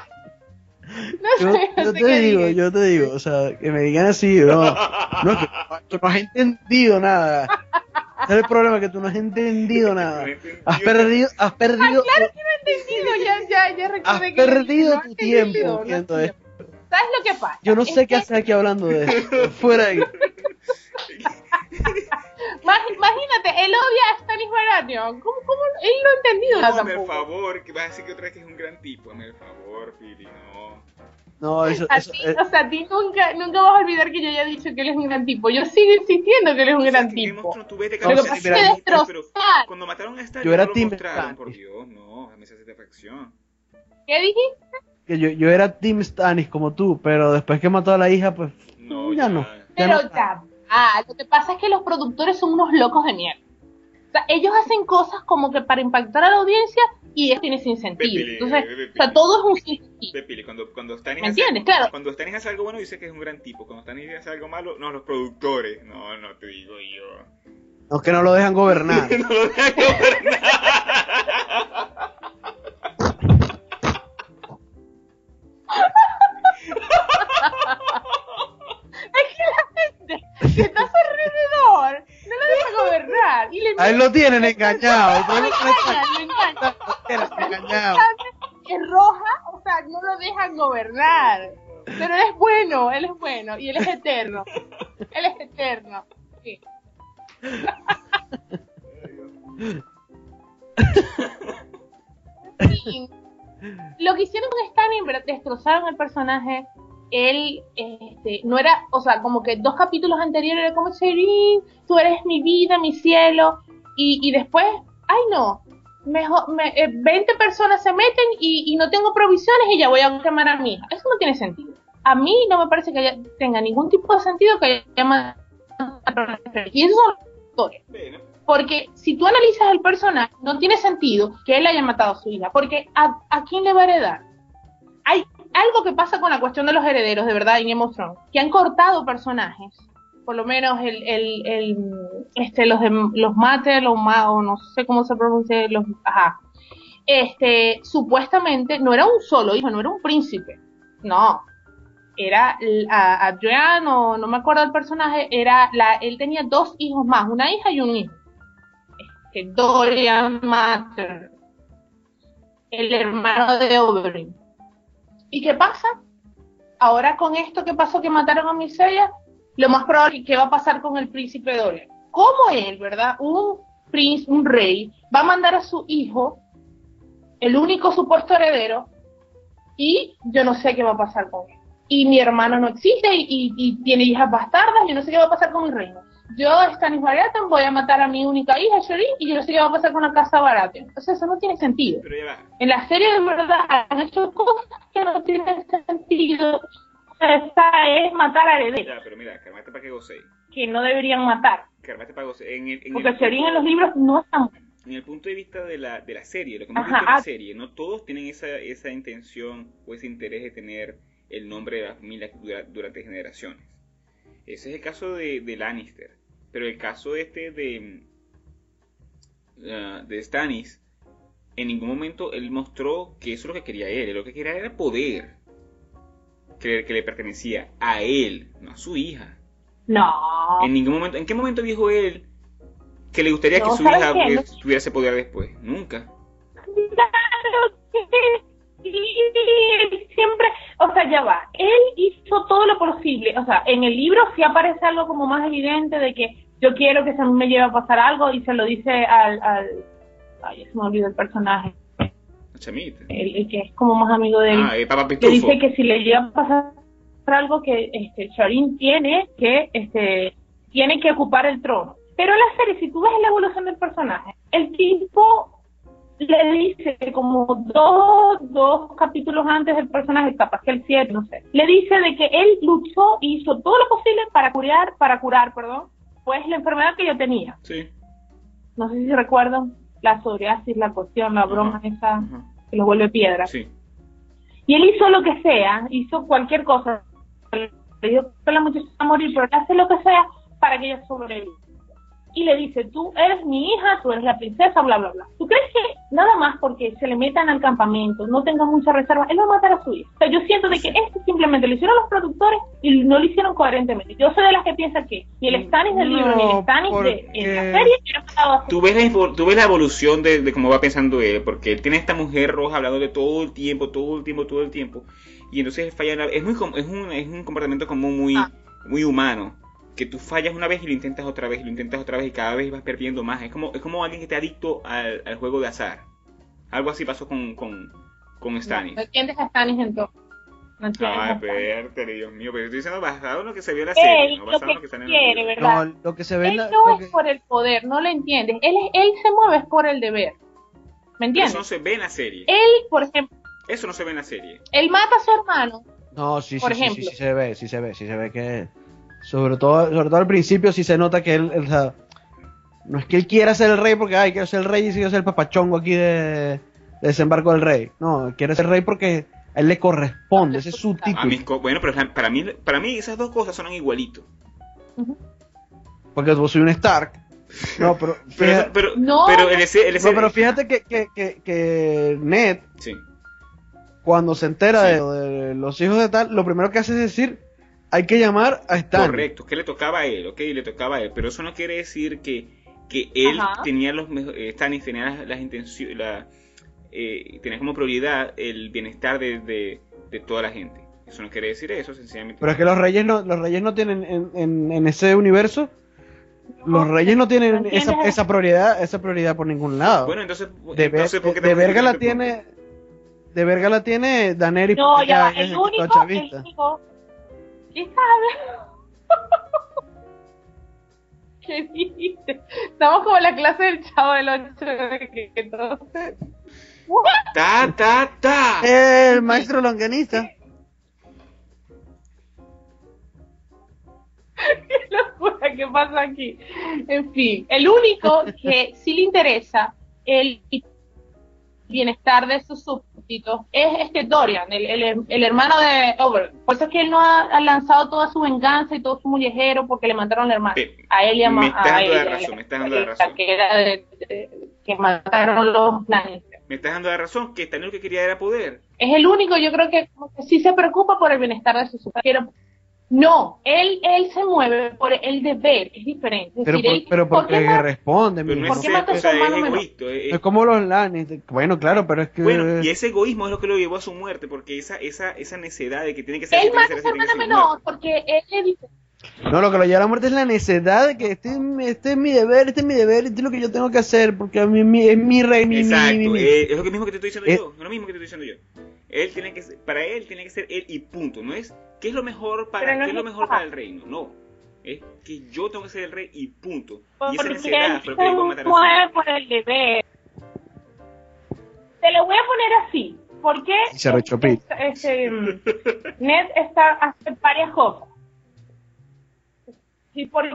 No Yo, sé, no yo sé te qué digo, dije. yo te digo, o sea, que me digan así, no, no, que tú no has entendido nada. Ese es el problema, que tú no has entendido nada. Has perdido, has perdido, Claro que no he entendido, ya, ya, ya has recordé que perdido no tu he entendido, tiempo viendo esto. ¿Sabes lo que pasa? Yo no Es sé qué que- hacer aquí hablando de esto. Fuera de aquí. Imagínate, él odia a Stanis Baratheon. ¿Cómo, cómo? Él no ha entendido nada No, hazme el tampoco. favor, que vas a decir que otra vez que es un gran tipo. Hazme el favor, Pili, no. No, eso, A eso, eh, o sea, a ti nunca, nunca vas a olvidar que yo ya he dicho que él es un gran tipo. Yo sigo insistiendo que él es un O sea, gran que tipo. Thrones, tú ves de No, Lo que sí, pasa es mira, que yo- pero destrozar. cuando mataron a Stark Yo era no lo Team mostraron, por Dios, no, dame esa satisfacción. ¿Qué dijiste? que yo, yo era Team Stannis como tú, pero después que mató a la hija, pues No, ya no. Ya Pero no. ya, ah, lo que pasa es que los productores son unos locos de mierda. O sea, ellos hacen cosas como que para impactar a la audiencia y eso tiene sin sentido. Entonces, o sea, todo es un sin cuando, cuando Stannis ¿Me hace- entiendes? Claro. Cuando Stannis hace algo bueno, dice que es un gran tipo. Cuando Stannis hace algo malo, no, los productores. No, no te digo yo. No es que no lo dejan gobernar. no lo dejan gobernar. que está a su alrededor no lo deja gobernar. Y le A él lo tienen engañado. Lo es engañan, lo engañan. roja, o sea, no lo dejan gobernar. Pero él es bueno, él es bueno y él es eterno. Él es eterno. Sí. Sí. Lo que hicieron con Stanley, destrozaron el personaje. Él, este, no era, o sea, como que dos capítulos anteriores era como, Sherin, tú eres mi vida, mi cielo. Y, y después, ay no, mejor, me, eh, 20 personas se meten y, y no tengo provisiones y ya voy a quemar a mi hija. Eso no tiene sentido. A mí no me parece que haya- tenga ningún tipo de sentido que haya matado a Y esos son los actores. Porque si tú analizas el personaje, no tiene sentido que él haya matado a su hija. Porque ¿a, a quién le va a heredar? Algo que pasa con la cuestión de los herederos, de verdad, en Game of Thrones, que han cortado personajes. Por lo menos el, el, el este, los los Mater, los Ma, o no sé cómo se pronuncia, los, ajá. Este, supuestamente no era un solo hijo, no era un príncipe. No. Era a- Adrián, o no me acuerdo el personaje, era la, él tenía dos hijos más, una hija y un hijo. Este, Dorian Mater, el hermano de Oberyn. ¿Y qué pasa? Ahora con esto que pasó que mataron a Misella, lo más probable que va a pasar con el príncipe Dorian. ¿Cómo él, verdad? Un príncipe, un rey, va a mandar a su hijo, el único supuesto heredero, y yo no sé qué va a pasar con él. Y mi hermano no existe y, y- y tiene hijas bastardas, yo no sé qué va a pasar con mi reino. Yo, Stannis Baratheon, voy a matar a mi única hija, Shireen, y yo no sé qué va a pasar con la casa Baratheon. Entonces eso no tiene sentido. pero ya va. En la serie de verdad han hecho cosas que no tienen sentido. Esta es matar a herederos, Ya, pero mira, calmate para que gocéis. que no deberían matar. Calmate para gocéis. En el, en Porque el en los libros no está en el punto de vista de la, de la serie, lo que hemos Ajá, visto en la ah. serie, no todos tienen esa, esa intención o ese interés de tener el nombre de la familia dura- durante generaciones. Ese es el caso de, de Lannister. Pero el caso este de, ah, de Stannis, en ningún momento él mostró que eso es lo que quería él. Lo que quería era poder. que, que le pertenecía a él, no a su hija. No. En ningún momento, ¿en qué momento dijo él que le gustaría que su ¿sabes hija eh, No- tuviera ese poder después? Nunca. Claro que sí, él siempre, o sea, ya va, él hizo todo lo posible, o sea, en el libro sí aparece algo como más evidente de que yo quiero que se me lleve a pasar algo y se lo dice al, al ay, se me olvidó el personaje, el, el que es como más amigo de él, Ah, Pitufo. dice que si le llega a pasar algo que este Sharin tiene que este tiene que ocupar el trono. Pero en la serie, si tú ves la evolución del personaje, el tipo le dice como dos, dos capítulos antes del personaje, capaz que el 7, no sé, le dice de que él luchó y hizo todo lo posible para curar, para curar, perdón, pues la enfermedad que yo tenía. Sí. No sé si recuerdan la psoriasis, la cuestión, la broma esa que lo vuelve piedra. Sí. Y él hizo lo que sea, hizo cualquier cosa. Le dijo que la muchacha va a morir, pero él hace lo que sea para que ella sobreviva. Y le dice, tú eres mi hija, tú eres la princesa, bla, bla, bla. ¿Tú crees que nada más porque se le metan al campamento, no tenga mucha reserva, él va a matar a su hija? O sea, yo siento de que esto simplemente lo hicieron los productores y no lo hicieron coherentemente. Yo soy de las que piensa que ni el Stannis del libro ni el Stannis de en la serie hubieran matado Tú ves, la, tú ves la evolución de, de cómo va pensando él, porque él tiene esta mujer roja hablando de todo el tiempo, todo el tiempo, todo el tiempo, y entonces falla es muy es un, es un comportamiento como muy, Ah. muy humano, que tú fallas una vez y lo intentas otra vez y lo intentas otra vez y cada vez vas perdiendo más, es como, es como alguien que te adicto al, al juego de azar. Algo así pasó con, con, con Stannis. No entiendes a Stannis entonces. No entiendes a Stannis. espérate, Dios mío, pero estoy diciendo basado en lo que se vio en la serie, Él no lo basado en que lo que está en el quiere. ¿verdad? No, lo que se ve en Él la- no lo es que- por el poder, no lo entiendes. Él, él se mueve es por el deber. ¿Me Pero Eso no entiendes? se ve en la serie. Él, por ejemplo, Eso no se ve en la serie. él mata a su hermano. No, sí, sí, Por sí, sí, sí se ve, sí se ve, sí se ve que sobre todo, sobre todo al principio sí se nota que él, él, o sea, no es que él quiera ser el rey porque ay quiero ser el rey y quiero ser el papachongo aquí de, de desembarco del rey. No, quiere ser rey porque a él le corresponde, ese es su título. bueno, pero para mí, para mí esas dos cosas son igualitos. Porque vos soy un Stark. No, pero Pero, fíjate, pero, No. pero el el ese- no, pero fíjate que, que, que, que Ned Sí. cuando se entera Sí. de, de los hijos de tal, lo primero que hace es decir, hay que llamar a Stan. Correcto, que le tocaba a él, ok, le tocaba a él, pero eso no quiere decir que, que él Ajá. tenía los mejores, eh, Stannis tenía las, las intenciones, la, eh, tenía como prioridad el bienestar de, de, de toda la gente. Eso no quiere decir eso, sencillamente. Pero es que los reyes no, los reyes no tienen en, en, en ese universo, los reyes no tienen esa, esa prioridad, esa prioridad por ningún lado. Bueno, entonces, de, ver- entonces ¿por qué de verga la tiene, de verga la tiene Daenerys No, ya El único, el chavista. único. ¿Qué sabes? ¿Qué dijiste? Estamos como en la clase del chavo del 8 que, punto? Ta, ta, ta. El maestro longanista. qué locura que pasa aquí. En fin, el único que sí le interesa el bienestar de sus es este Dorian, el, el, el hermano de Over. Por eso es que él no ha, ha lanzado toda su venganza y todo su mollejero porque le mataron al hermano. A él y a, me estás a dando la razón, me estás dando la razón. Que, era de- de- que mataron los Lannister. Me estás dando la razón, que Stannis lo que quería era poder. Es el único, yo creo que, que sí se preocupa por el bienestar de sus súbditos. No, él, él se mueve por el deber, que es diferente. Es Pero, decir, por- él- pero ¿por qué porque responde, Pero no ¿Por es, qué ese- mató a o su hermano es menor? egoísta. es- Es como los Lannister. Bueno, claro, pero es que Bueno, y ese egoísmo es lo que lo llevó a su muerte, porque esa, esa, esa necedad de que tiene que ser Él mata a su hermano menor porque él le dice, No, lo que lo lleva a la muerte es la necesidad de que este, es mi- este es mi deber, este es mi deber, este es lo que yo tengo que hacer, porque a mí mi- es mi rey, mi, Exacto, mi, mi. eh, es lo mismo que te estoy diciendo Eh. yo, es lo mismo que te estoy diciendo yo. Él tiene que ser- para él tiene que ser él y punto, no es qué es lo mejor para no qué es lo mejor para el reino, no. Es que yo tengo que ser el rey y punto. Y esa fue lo que a matar a por el deber. Te lo voy a poner así, porque se este, este, mm, Ned está hace varias cosas. Y, por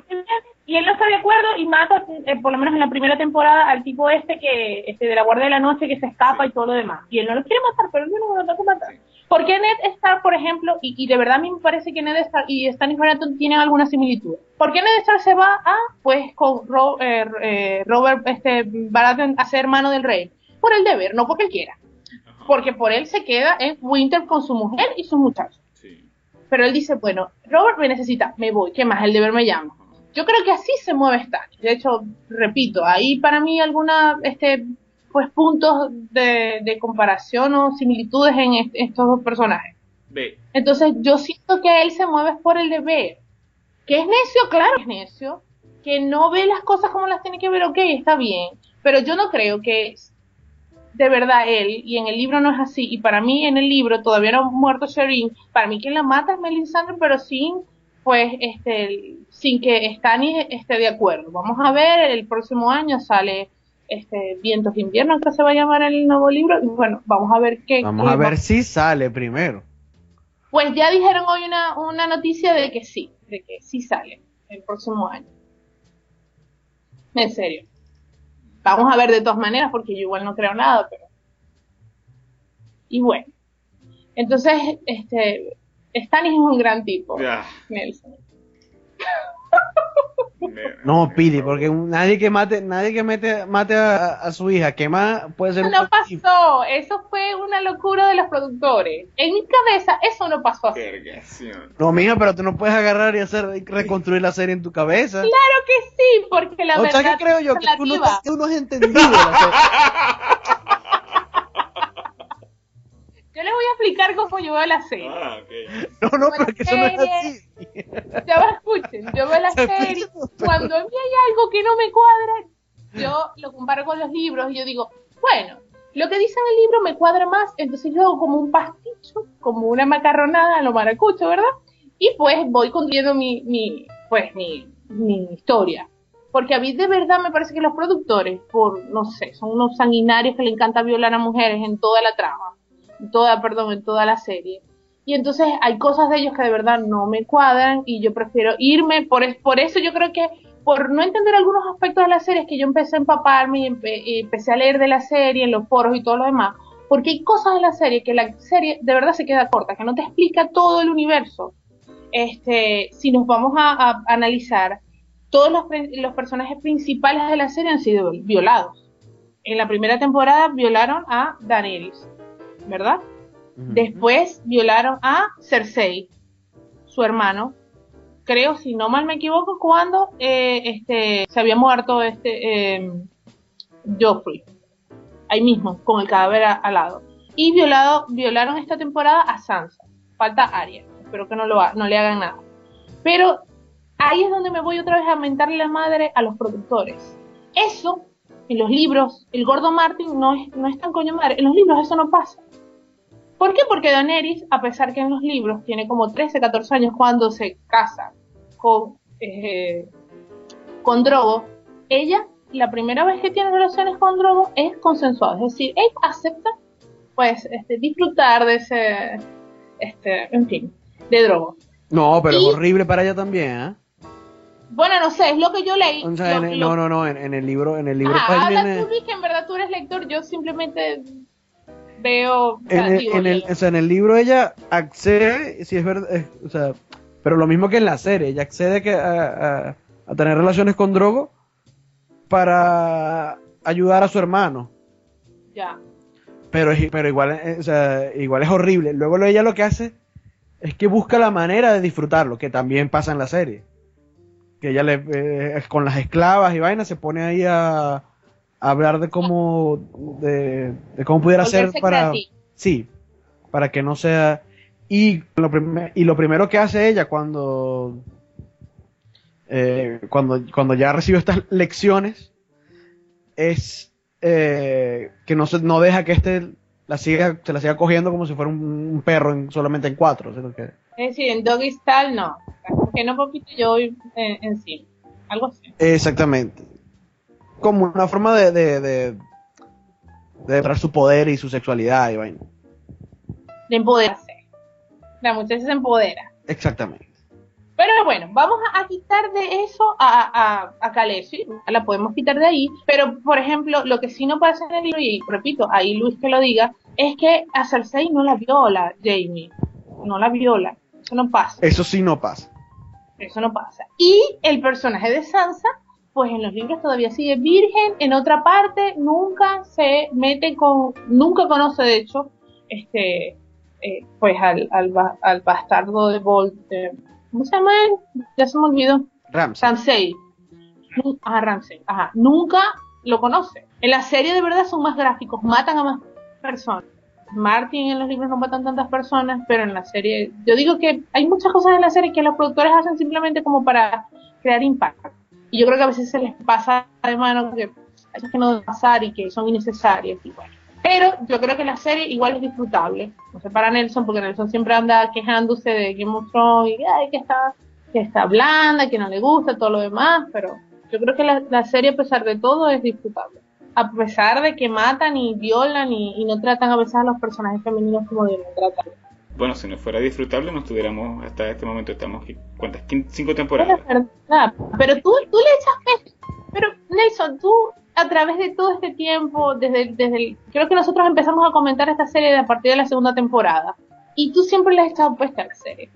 y él no está de acuerdo y mata, eh, por lo menos en la primera temporada, al tipo este que este de la Guardia de la Noche que se escapa y todo lo demás. Y él no lo quiere matar, pero él no lo tengo que matar. ¿Por qué Ned Stark, por ejemplo, y, y de verdad a mí me parece que Ned Stark y Stannis Baratheon tienen alguna similitud? ¿Por qué Ned Stark se va a, pues, con Ro- eh, eh, Robert este, Baratheon a ser hermano del rey? Por el deber, no porque él quiera. Ajá, Porque por él se queda en Winter con su mujer y sus muchachos. sí. pero él dice, bueno, Robert me necesita, me voy, ¿qué más? El deber me llama. Yo creo que así se mueve Stannis. De hecho, repito, ahí para mí alguna, este, pues puntos de, de comparación o similitudes en est- estos dos personajes. Ve, Entonces yo siento que él se mueve por el deber. Que es necio, claro que es necio. Que no ve las cosas como las tiene que ver, ok, está bien. Pero yo no creo que de verdad él, y en el libro no es así, y para mí en el libro todavía no ha muerto Shireen, para mí quien la mata es Melisandre, pero sin, pues, este, sin que Stannis esté de acuerdo. Vamos a ver, el próximo año sale este Vientos de Invierno, que se va a llamar el nuevo libro, y bueno, vamos a ver qué. Vamos qué a va- ver si sale primero. pues ya dijeron hoy una, una noticia de que sí, de que sí sale el próximo año. En serio. Vamos a ver de todas maneras porque yo igual no creo nada, pero... Y bueno. Entonces, este... Stannis es un gran tipo, ya. Nelson. No, Pili, porque nadie que mate, nadie que mete, mate a, a su hija, que más puede ser Eso un no motivo. pasó, eso fue una locura de los productores. En mi cabeza, eso no pasó así. No, mija, pero tú no puedes agarrar y hacer reconstruir la serie en tu cabeza. Claro que sí, porque la o sea, verdad que creo yo es que tú no, tú no has entendido la serie. Les voy a explicar cómo yo veo la serie. Ah, ok. No, no, pero que eso no es así. Ya me escuchen, yo veo la Se serie, cuando a mí hay algo que no me cuadra, yo lo comparo con los libros y yo digo, bueno, lo que dice en el libro me cuadra más, entonces yo hago como un pasticho, como una macarronada a lo maracucho, ¿verdad? Y pues voy construyendo mi, mi pues mi, mi historia. Porque a mí de verdad me parece que los productores, por, no sé, son unos sanguinarios que le encanta violar a mujeres en toda la trama, toda, perdón, en toda la serie. Y entonces hay cosas de ellos que de verdad no me cuadran y yo prefiero irme. Por, es- por eso yo creo que por no entender algunos aspectos de la serie es que yo empecé a empaparme y, empe- y empecé a leer de la serie en los foros y todo lo demás. Porque hay cosas de la serie que la serie de verdad se queda corta, que no te explica todo el universo. Este, si nos vamos a, a analizar, todos los, los personajes principales de la serie han sido violados. En la primera temporada violaron a Daenerys, ¿verdad? Después violaron a Cersei, su hermano. Creo, si no mal me equivoco, cuando eh, este se había muerto este eh, Joffrey. Ahí mismo, con el cadáver a- al lado. Y violado, violaron esta temporada a Sansa. Falta Arya. Espero que no, lo ha- no le hagan nada. Pero ahí es donde me voy otra vez a mentarle la madre a los productores. Eso, en los libros, el gordo Martin no es, no es tan coño madre. En los libros eso no pasa. ¿Por qué? Porque Daenerys, a pesar que en los libros tiene como 13, 14 años cuando se casa con, eh, con Drogo, ella, la primera vez que tiene relaciones con Drogo es consensuado. Es decir, ella acepta, pues, este, disfrutar de ese, este, en fin, de Drogo. No, pero Y- es horrible para ella también, ¿eh? Bueno, no sé, es lo que yo leí. O sea, lo- en el- lo- no, no, no, en, en el libro, en el libro Ajá, pues habla tú, que en verdad tú eres lector, yo simplemente veo... en el, digo, en el- leo. o sea, en el libro ella accede, si es verdad, es- o sea, pero lo mismo que en la serie, ella accede que a, a- a tener relaciones con Drogo para ayudar a su hermano. Ya. Pero, pero igual, eh, o sea, igual es horrible. Luego ella lo que hace es que busca la manera de disfrutarlo, que también pasa en la serie. Que ella le, eh, con las esclavas y vainas se pone ahí a hablar de cómo, de, de cómo pudiera ser Volverse para, creativo. sí, para que no sea, y lo, y lo primero que hace ella cuando, eh, cuando, cuando ya recibe estas lecciones es eh, que no se, no deja que este la siga, se la siga cogiendo como si fuera un, un perro en- solamente en cuatro. que- Es decir, en Doggy Style no. Que no, papito, yo voy en, encima. Algo así. Exactamente. Como una forma de, de, de, de su poder y su sexualidad y vaina. De empoderarse. La muchacha se empodera. Exactamente. Pero bueno, vamos a, quitar de eso a, a, a Khaleesi, la podemos quitar de ahí, pero por ejemplo, lo que sí no pasa en el libro, y repito, ahí Luis que lo diga, es que a Cersei no la viola Jamie, no la viola, eso no pasa, Eso sí no pasa. eso no pasa. Y el personaje de Sansa, pues en los libros todavía sigue virgen, en otra parte nunca se mete con, nunca conoce de hecho, este, eh, pues al, al, al, bastardo de Bolt, ¿cómo se llama él? Ya se me olvidó. Ramsey. Ramsey. Ajá, Ramsey. Ajá. Nunca lo conoce. En la serie de verdad son más gráficos, matan a más personas. Martin en los libros no matan tantas personas, pero en la serie, yo digo que hay muchas cosas en la serie que los productores hacen simplemente como para crear impacto. Y yo creo que a veces se les pasa de mano que cosas que no deben pasar y que son innecesarias. Y Pero yo creo que la serie igual es disfrutable. No sé para Nelson, porque Nelson siempre anda quejándose de Game of Thrones y ay, que está, que está blanda, que no le gusta, todo lo demás, pero yo creo que la, la serie a pesar de todo es disfrutable a pesar de que matan y violan y, no tratan a veces a los personajes femeninos como deben tratar. Bueno, si no fuera disfrutable, no estuviéramos hasta este momento, estamos, ¿cuántas? Cinco temporadas. pero tú, tú le echas Pero, Nelson, tú, a través de todo este tiempo, desde, desde creo que nosotros empezamos a comentar esta serie a partir de la segunda temporada. Y tú siempre le has echado puesta a la serie.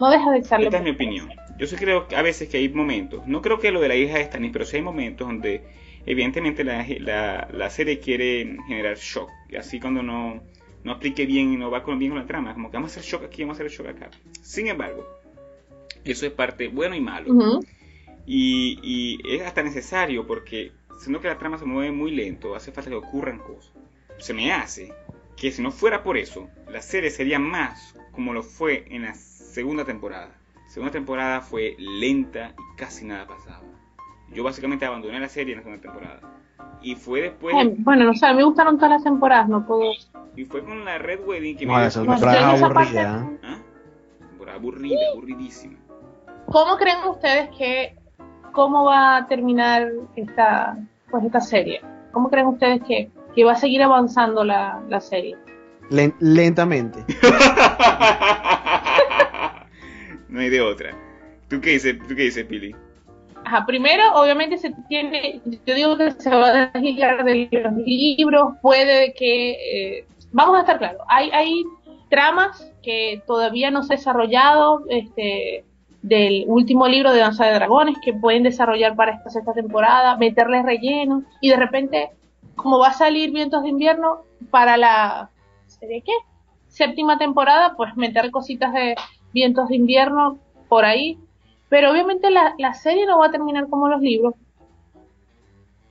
No dejas de echarle Esta es mi opinión. Yo sí creo que a veces que hay momentos, no creo que lo de la hija es ni pero sí hay momentos donde evidentemente la, la, serie quiere generar shock. Y así cuando no, no aplique bien y no va con, bien con la trama, como que vamos a hacer shock aquí, vamos a hacer shock acá. Sin embargo, eso es parte bueno y malo. y, y, es hasta necesario porque, siendo que la trama se mueve muy lento, hace falta que ocurran cosas. Se me hace que si no fuera por eso, la serie sería más como lo fue en la segunda temporada. La segunda temporada fue lenta y casi nada pasaba yo básicamente abandoné la serie en la segunda temporada. Y fue después. bueno, no sé, a mí me gustaron todas las temporadas, no puedo. Y fue con la Red Wedding que no, me. La segunda temporada aburrida. ¿Ah? aburrida, aburridísima. ¿Cómo creen ustedes que. ¿Cómo va a terminar esta, pues esta serie? ¿Cómo creen ustedes que, que va a seguir avanzando la, la serie? lentamente. no hay de otra. ¿Tú qué dices, tú qué dices Pili? Primero, obviamente se tiene, yo digo que se va a desligar de los libros, puede que, eh, vamos a estar claros, hay, hay tramas que todavía no se han desarrollado, este, del último libro de Danza de Dragones que pueden desarrollar para esta sexta temporada, meterles relleno y de repente, como va a salir Vientos de Invierno para la ¿sería séptima temporada, pues meter cositas de Vientos de Invierno por ahí pero obviamente la, la serie no va a terminar como los libros,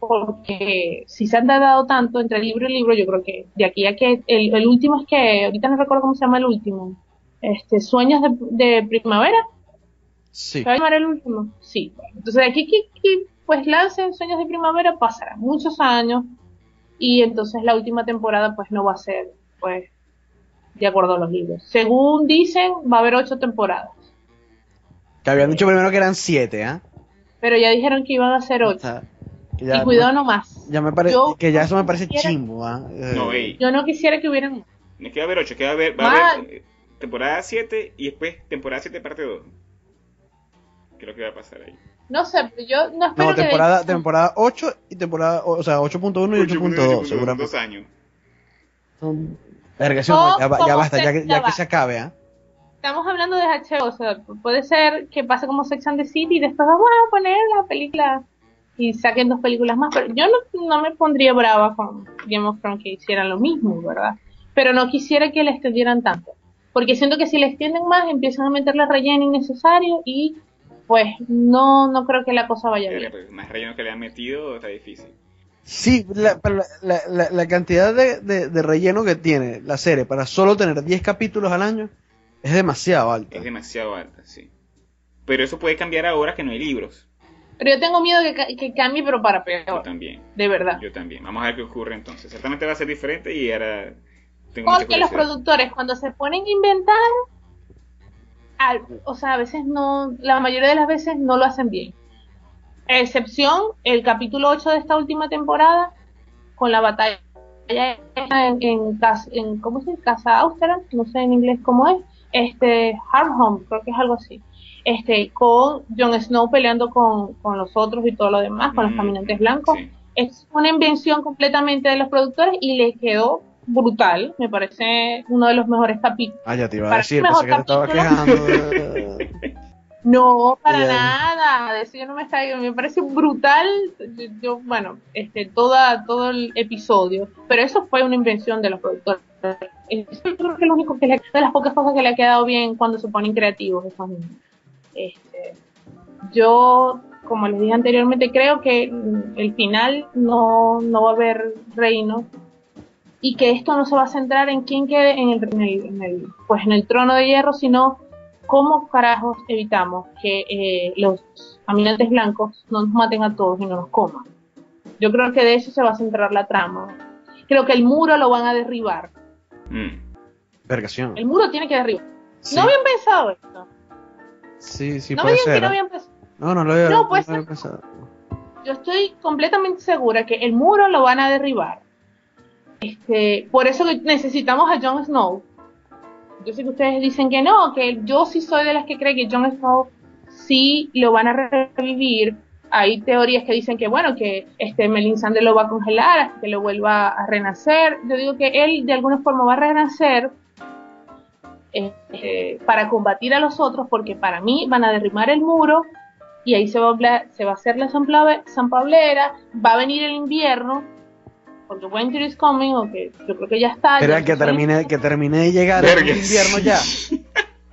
porque si se han dado tanto entre libro y libro, yo creo que de aquí a que el, último es que, ahorita no recuerdo cómo se llama el último, este, Sueños de, Primavera. Sí. ¿Se va a llamar el último? Sí. Entonces de aquí que, pues lancen Sueños de Primavera pasarán muchos años y entonces la última temporada pues no va a ser pues de acuerdo a los libros. Según dicen, va a haber ocho temporadas. Que habían dicho primero que eran siete, ¿ah? Pero ya dijeron que iban a ser ocho. y cuidado nomás. Ya me parece que ya eso me parece chimbo, ¿ah? No, eh, Yo no quisiera que hubieran. Es que va a haber ocho, que va a haber, va a haber eh, temporada 7 y después temporada 7 parte 2. ¿Qué es lo que va a pasar ahí? No sé, pero yo no espero no, temporada, temporada 8 y temporada, o sea, 8.1 y 8.2, seguramente. Dos años. Son... Verga, ya, ya, basta, ya, ya, ya que se acabe, ¿ah? Estamos hablando de HBO, o sea, puede ser que pase como Sex and the City y después vamos a poner la película y saquen dos películas más, pero yo no, no me pondría brava con Game of Thrones que hicieran lo mismo, ¿verdad? Pero no quisiera que le extendieran tanto, porque siento que si le extienden más empiezan a meterle relleno innecesario y pues no, no creo que la cosa vaya bien. Más relleno que le han metido está difícil. Sí, la, la, la, la cantidad de, de, de, relleno que tiene la serie para solo tener 10 capítulos al año es demasiado alta. Es demasiado alta, sí. Pero eso puede cambiar ahora que no hay libros. Pero yo tengo miedo de que, cambie, pero para peor. Yo también. De verdad. Yo también. Vamos a ver qué ocurre entonces. Ciertamente va a ser diferente y ahora tengo Porque los productores cuando se ponen a inventar, o sea, a veces no, la mayoría de las veces no lo hacen bien. Excepción, el capítulo 8 de esta última temporada, con la batalla en, en, en, ¿cómo se dice? Casa Austera, no sé en inglés cómo es este Home, creo que es algo así, este con Jon Snow peleando con, con los otros y todo lo demás, con los mm, caminantes blancos. Es una invención completamente de los productores y le quedó brutal. Me parece uno de los mejores capítulos. Ah, ya te iba a decir, pensé que te estaba quejando. No, para nada. De eso yo no me está. Me parece brutal. Yo, bueno, este, toda, todo el episodio. Pero eso fue una invención de los productores. Es lo único que le, de las pocas cosas que le ha quedado bien cuando se ponen creativos esos niños. Este, yo, como les dije anteriormente, creo que el final no, no va a haber reino y que esto no se va a centrar en quién quede en el, en el, en el- pues en el trono de hierro, sino cómo carajos evitamos que eh, los caminantes blancos no nos maten a todos y no nos coman. Yo creo que de eso se va a centrar la trama. Creo que el muro lo van a derribar. Mm. Vergación. El muro tiene que derribar. Sí, No habían pensado esto. sí, sí no puede me digan ser. que no ¿eh? habían pensado. No, no lo había, No, no puede lo había ser. pensado. Yo estoy completamente segura que el muro lo van a derribar. Este, por eso que necesitamos a Jon Snow. Yo sé que ustedes dicen que no, que yo sí soy de las que cree que Jon Snow sí lo van a revivir. Hay teorías que dicen que bueno, que este Melisandre lo va a congelar hasta que lo vuelva a renacer. Yo digo que él de alguna forma va a renacer este, para combatir a los otros, porque para mí van a derribar el muro y ahí se va a, hablar- se va a hacer la Sanplave- Sanpablera, va a venir el invierno, porque Winter is coming, o que yo creo que ya está. Espera que termine, que termine de llegar el invierno ya.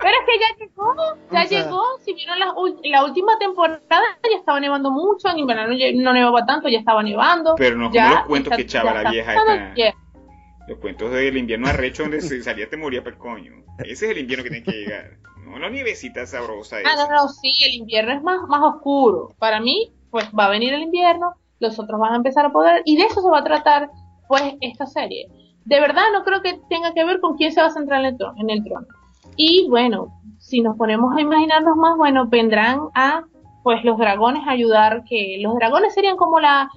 Pero es que ya llegó, ya O sea- llegó, si vieron la, la última temporada ya estaba nevando mucho, en invierno no nevaba tanto, ya estaba nevando. Pero no como los cuentos está- que echaba la vieja esta. Los cuentos del invierno arrecho donde se salía te moría el coño. Ese es el invierno que tiene que llegar. No la nievecita sabrosa Ah, no, no, sí, el invierno es más, más oscuro. Para mí, pues va a venir el invierno, los otros van a empezar a poder, y de eso se va a tratar, pues, esta serie. De verdad, no creo que tenga que ver con quién se va a centrar en el trono. En el trono. Y bueno, si nos ponemos a imaginarnos más, bueno, vendrán a, pues, los dragones a ayudar, que los dragones serían como la,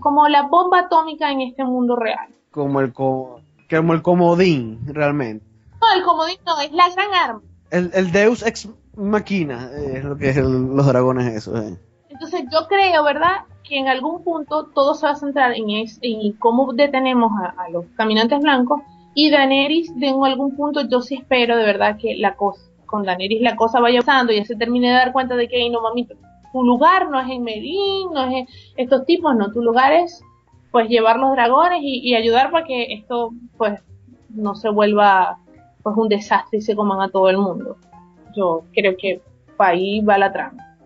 como la bomba atómica en este mundo real. Como el, co- como el comodín, realmente. No, el comodín no, es la gran arma. El, el Deus ex machina es lo que es el- los dragones eso. eh. Entonces yo creo, ¿verdad? Que en algún punto todo se va a centrar en, es- en cómo detenemos a, a los caminantes blancos y Daenerys en algún punto yo sí espero de verdad que la cosa, con Daenerys la cosa vaya pasando y ya se termine de dar cuenta de que, "Ey, no mamita, tu lugar no es en Merín, no es en estos tipos, no, tu lugar es pues llevar los dragones y, y ayudar para que esto pues no se vuelva pues un desastre y se coman a todo el mundo. Yo creo que para ahí va la trama.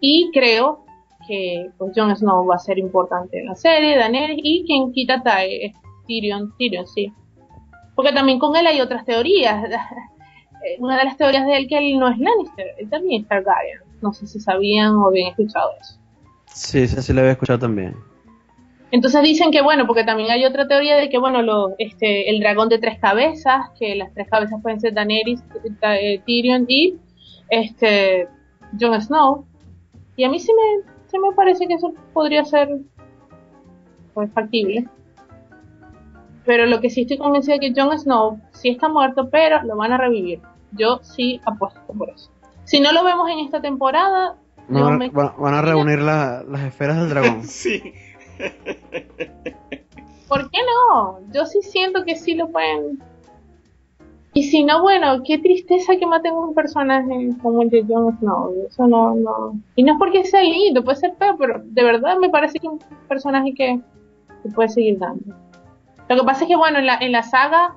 Y creo que pues Jon Snow va a ser importante en la serie, Daenerys, y quien quita Tae es Tyrion, Tyrion, sí. Porque también con él hay otras teorías. Una de las teorías de él que él no es Lannister, él también es Targaryen. No sé si sabían o habían escuchado eso. Sí, ese sí lo había escuchado también. Entonces dicen que bueno, porque también hay otra teoría de que bueno, lo, este, el dragón de tres cabezas, que las tres cabezas pueden ser Daenerys, eh, Tyrion y este Jon Snow. Y a mí sí me, sí me parece que eso podría ser pues, factible. Pero lo que sí estoy convencida es que Jon Snow sí está muerto, pero lo van a revivir. Yo sí apuesto por eso. Si no lo vemos en esta temporada, yo Van, a- me- van- van a reunir la- las esferas del dragón. Sí. ¿Por qué no? Yo sí siento que sí lo pueden. Y si no, bueno, qué tristeza que maten un personaje como el de Jon Snow. Eso no, no. Y no es porque sea lindo, puede ser feo, pero de verdad me parece que es un personaje que, que puede seguir dando. Lo que pasa es que, bueno, en la, en la saga.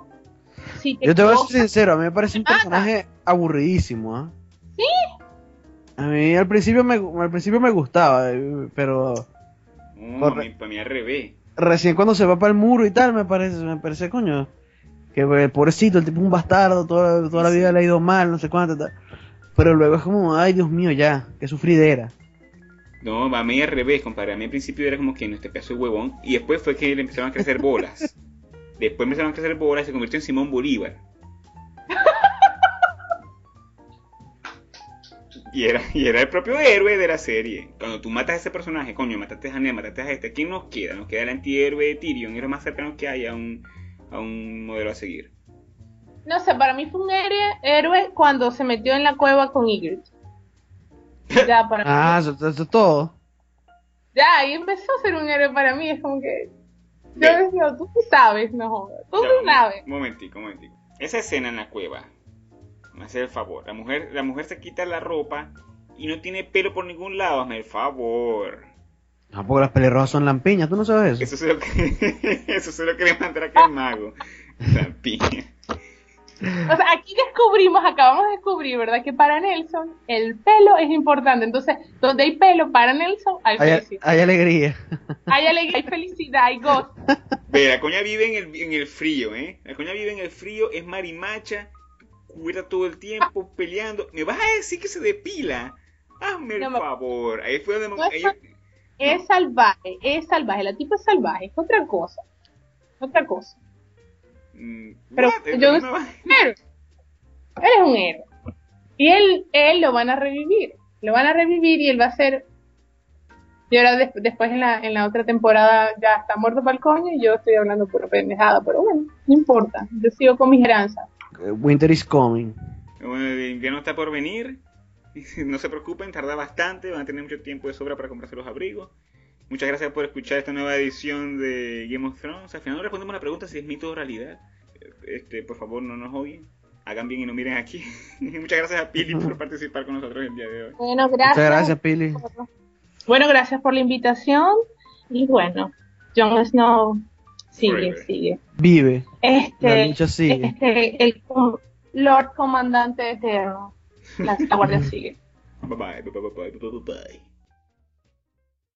Si te Yo te voy a ser sincero, a mí me parece un Mata. personaje aburridísimo, ¿ah? ¿Sí? A mí al principio me, al principio me gustaba, eh, pero Corre- mi- para mí al revés. recién cuando se va para el muro y tal, me parece, me parece, coño, que eh, pobrecito, el tipo es un bastardo, toda, toda la vida le ha ido mal, no sé cuánto, tal. Pero luego es como, ay Dios mío, ya, qué sufridera. No, a mí al revés, compadre. A mí al principio era como que no, este pedazo de huevón. Y después fue que le empezaron a crecer bolas. Después empezaron a crecer bolas y se convirtió en Simón Bolívar. Y era, y era el propio héroe de la serie. Cuando tú matas a ese personaje, coño, mataste a Ned, mataste a este, ¿quién nos queda? Nos queda el antihéroe de Tyrion, es lo más cercano que hay a un, a un modelo a seguir. No sé, para mí fue un héroe, héroe cuando se metió en la cueva con Ygritte. Ya, para mí. Ah, eso, eso es todo. Ya, ahí empezó a ser un héroe para mí. Es como que. Yo decía, tú sí sabes, no jodas. Tú Ya, sí un- sabes. Un momentico, un momentico. Esa escena en la cueva, me hace el favor. La mujer, la mujer se quita la ropa y no tiene pelo por ningún lado, hazme el favor. Ah, porque las pelirrojas son lampiñas, ¿tú no sabes eso? Eso es lo que, eso es lo que le mandará aquel mago. La piña. O sea, aquí descubrimos, acabamos de descubrir, ¿verdad? Que para Nelson el pelo es importante. Entonces, donde hay pelo para Nelson, hay Hay, felicidad. hay alegría. Hay alegría, hay felicidad, hay gozo. Ve, la coña vive en el, en el frío, ¿eh? La coña vive en el frío, es marimacha, cubierta todo el tiempo, peleando. ¿Me vas a decir que se depila? Hazme el No favor. Ahí fue donde... No ahí- Es salvaje, es salvaje. La tipa es salvaje, es otra cosa. Otra cosa. Mm, Pero what? yo- No vas- Héroe. Él es un héroe. Y él, él lo van a revivir. Lo van a revivir y él va a ser. Y ahora des- después en la, en la otra temporada ya está muerto para el coño y yo estoy hablando pura pendejada. Pero bueno, no importa. Yo sigo con mis esperanzas. Eh, Winter is coming. Bueno, el invierno está por venir. No se preocupen, tarda bastante. Van a tener mucho tiempo de sobra para comprarse los abrigos. Muchas gracias por escuchar esta nueva edición de Game of Thrones. Al final no respondemos la pregunta si es mito o realidad. Este, por favor, no nos odien. Hagan bien y no miren aquí. Muchas gracias a Pili por participar con nosotros el día de hoy. Bueno, gracias. Muchas gracias, Pili. Bueno, gracias por la invitación. Y bueno, Jon Snow sigue, Forever. sigue. Vive. La Este, lucha sigue. este, el com- Lord Comandante Eterno. La, la guardia sigue. Bye bye, bye bye, bye bye, bye bye.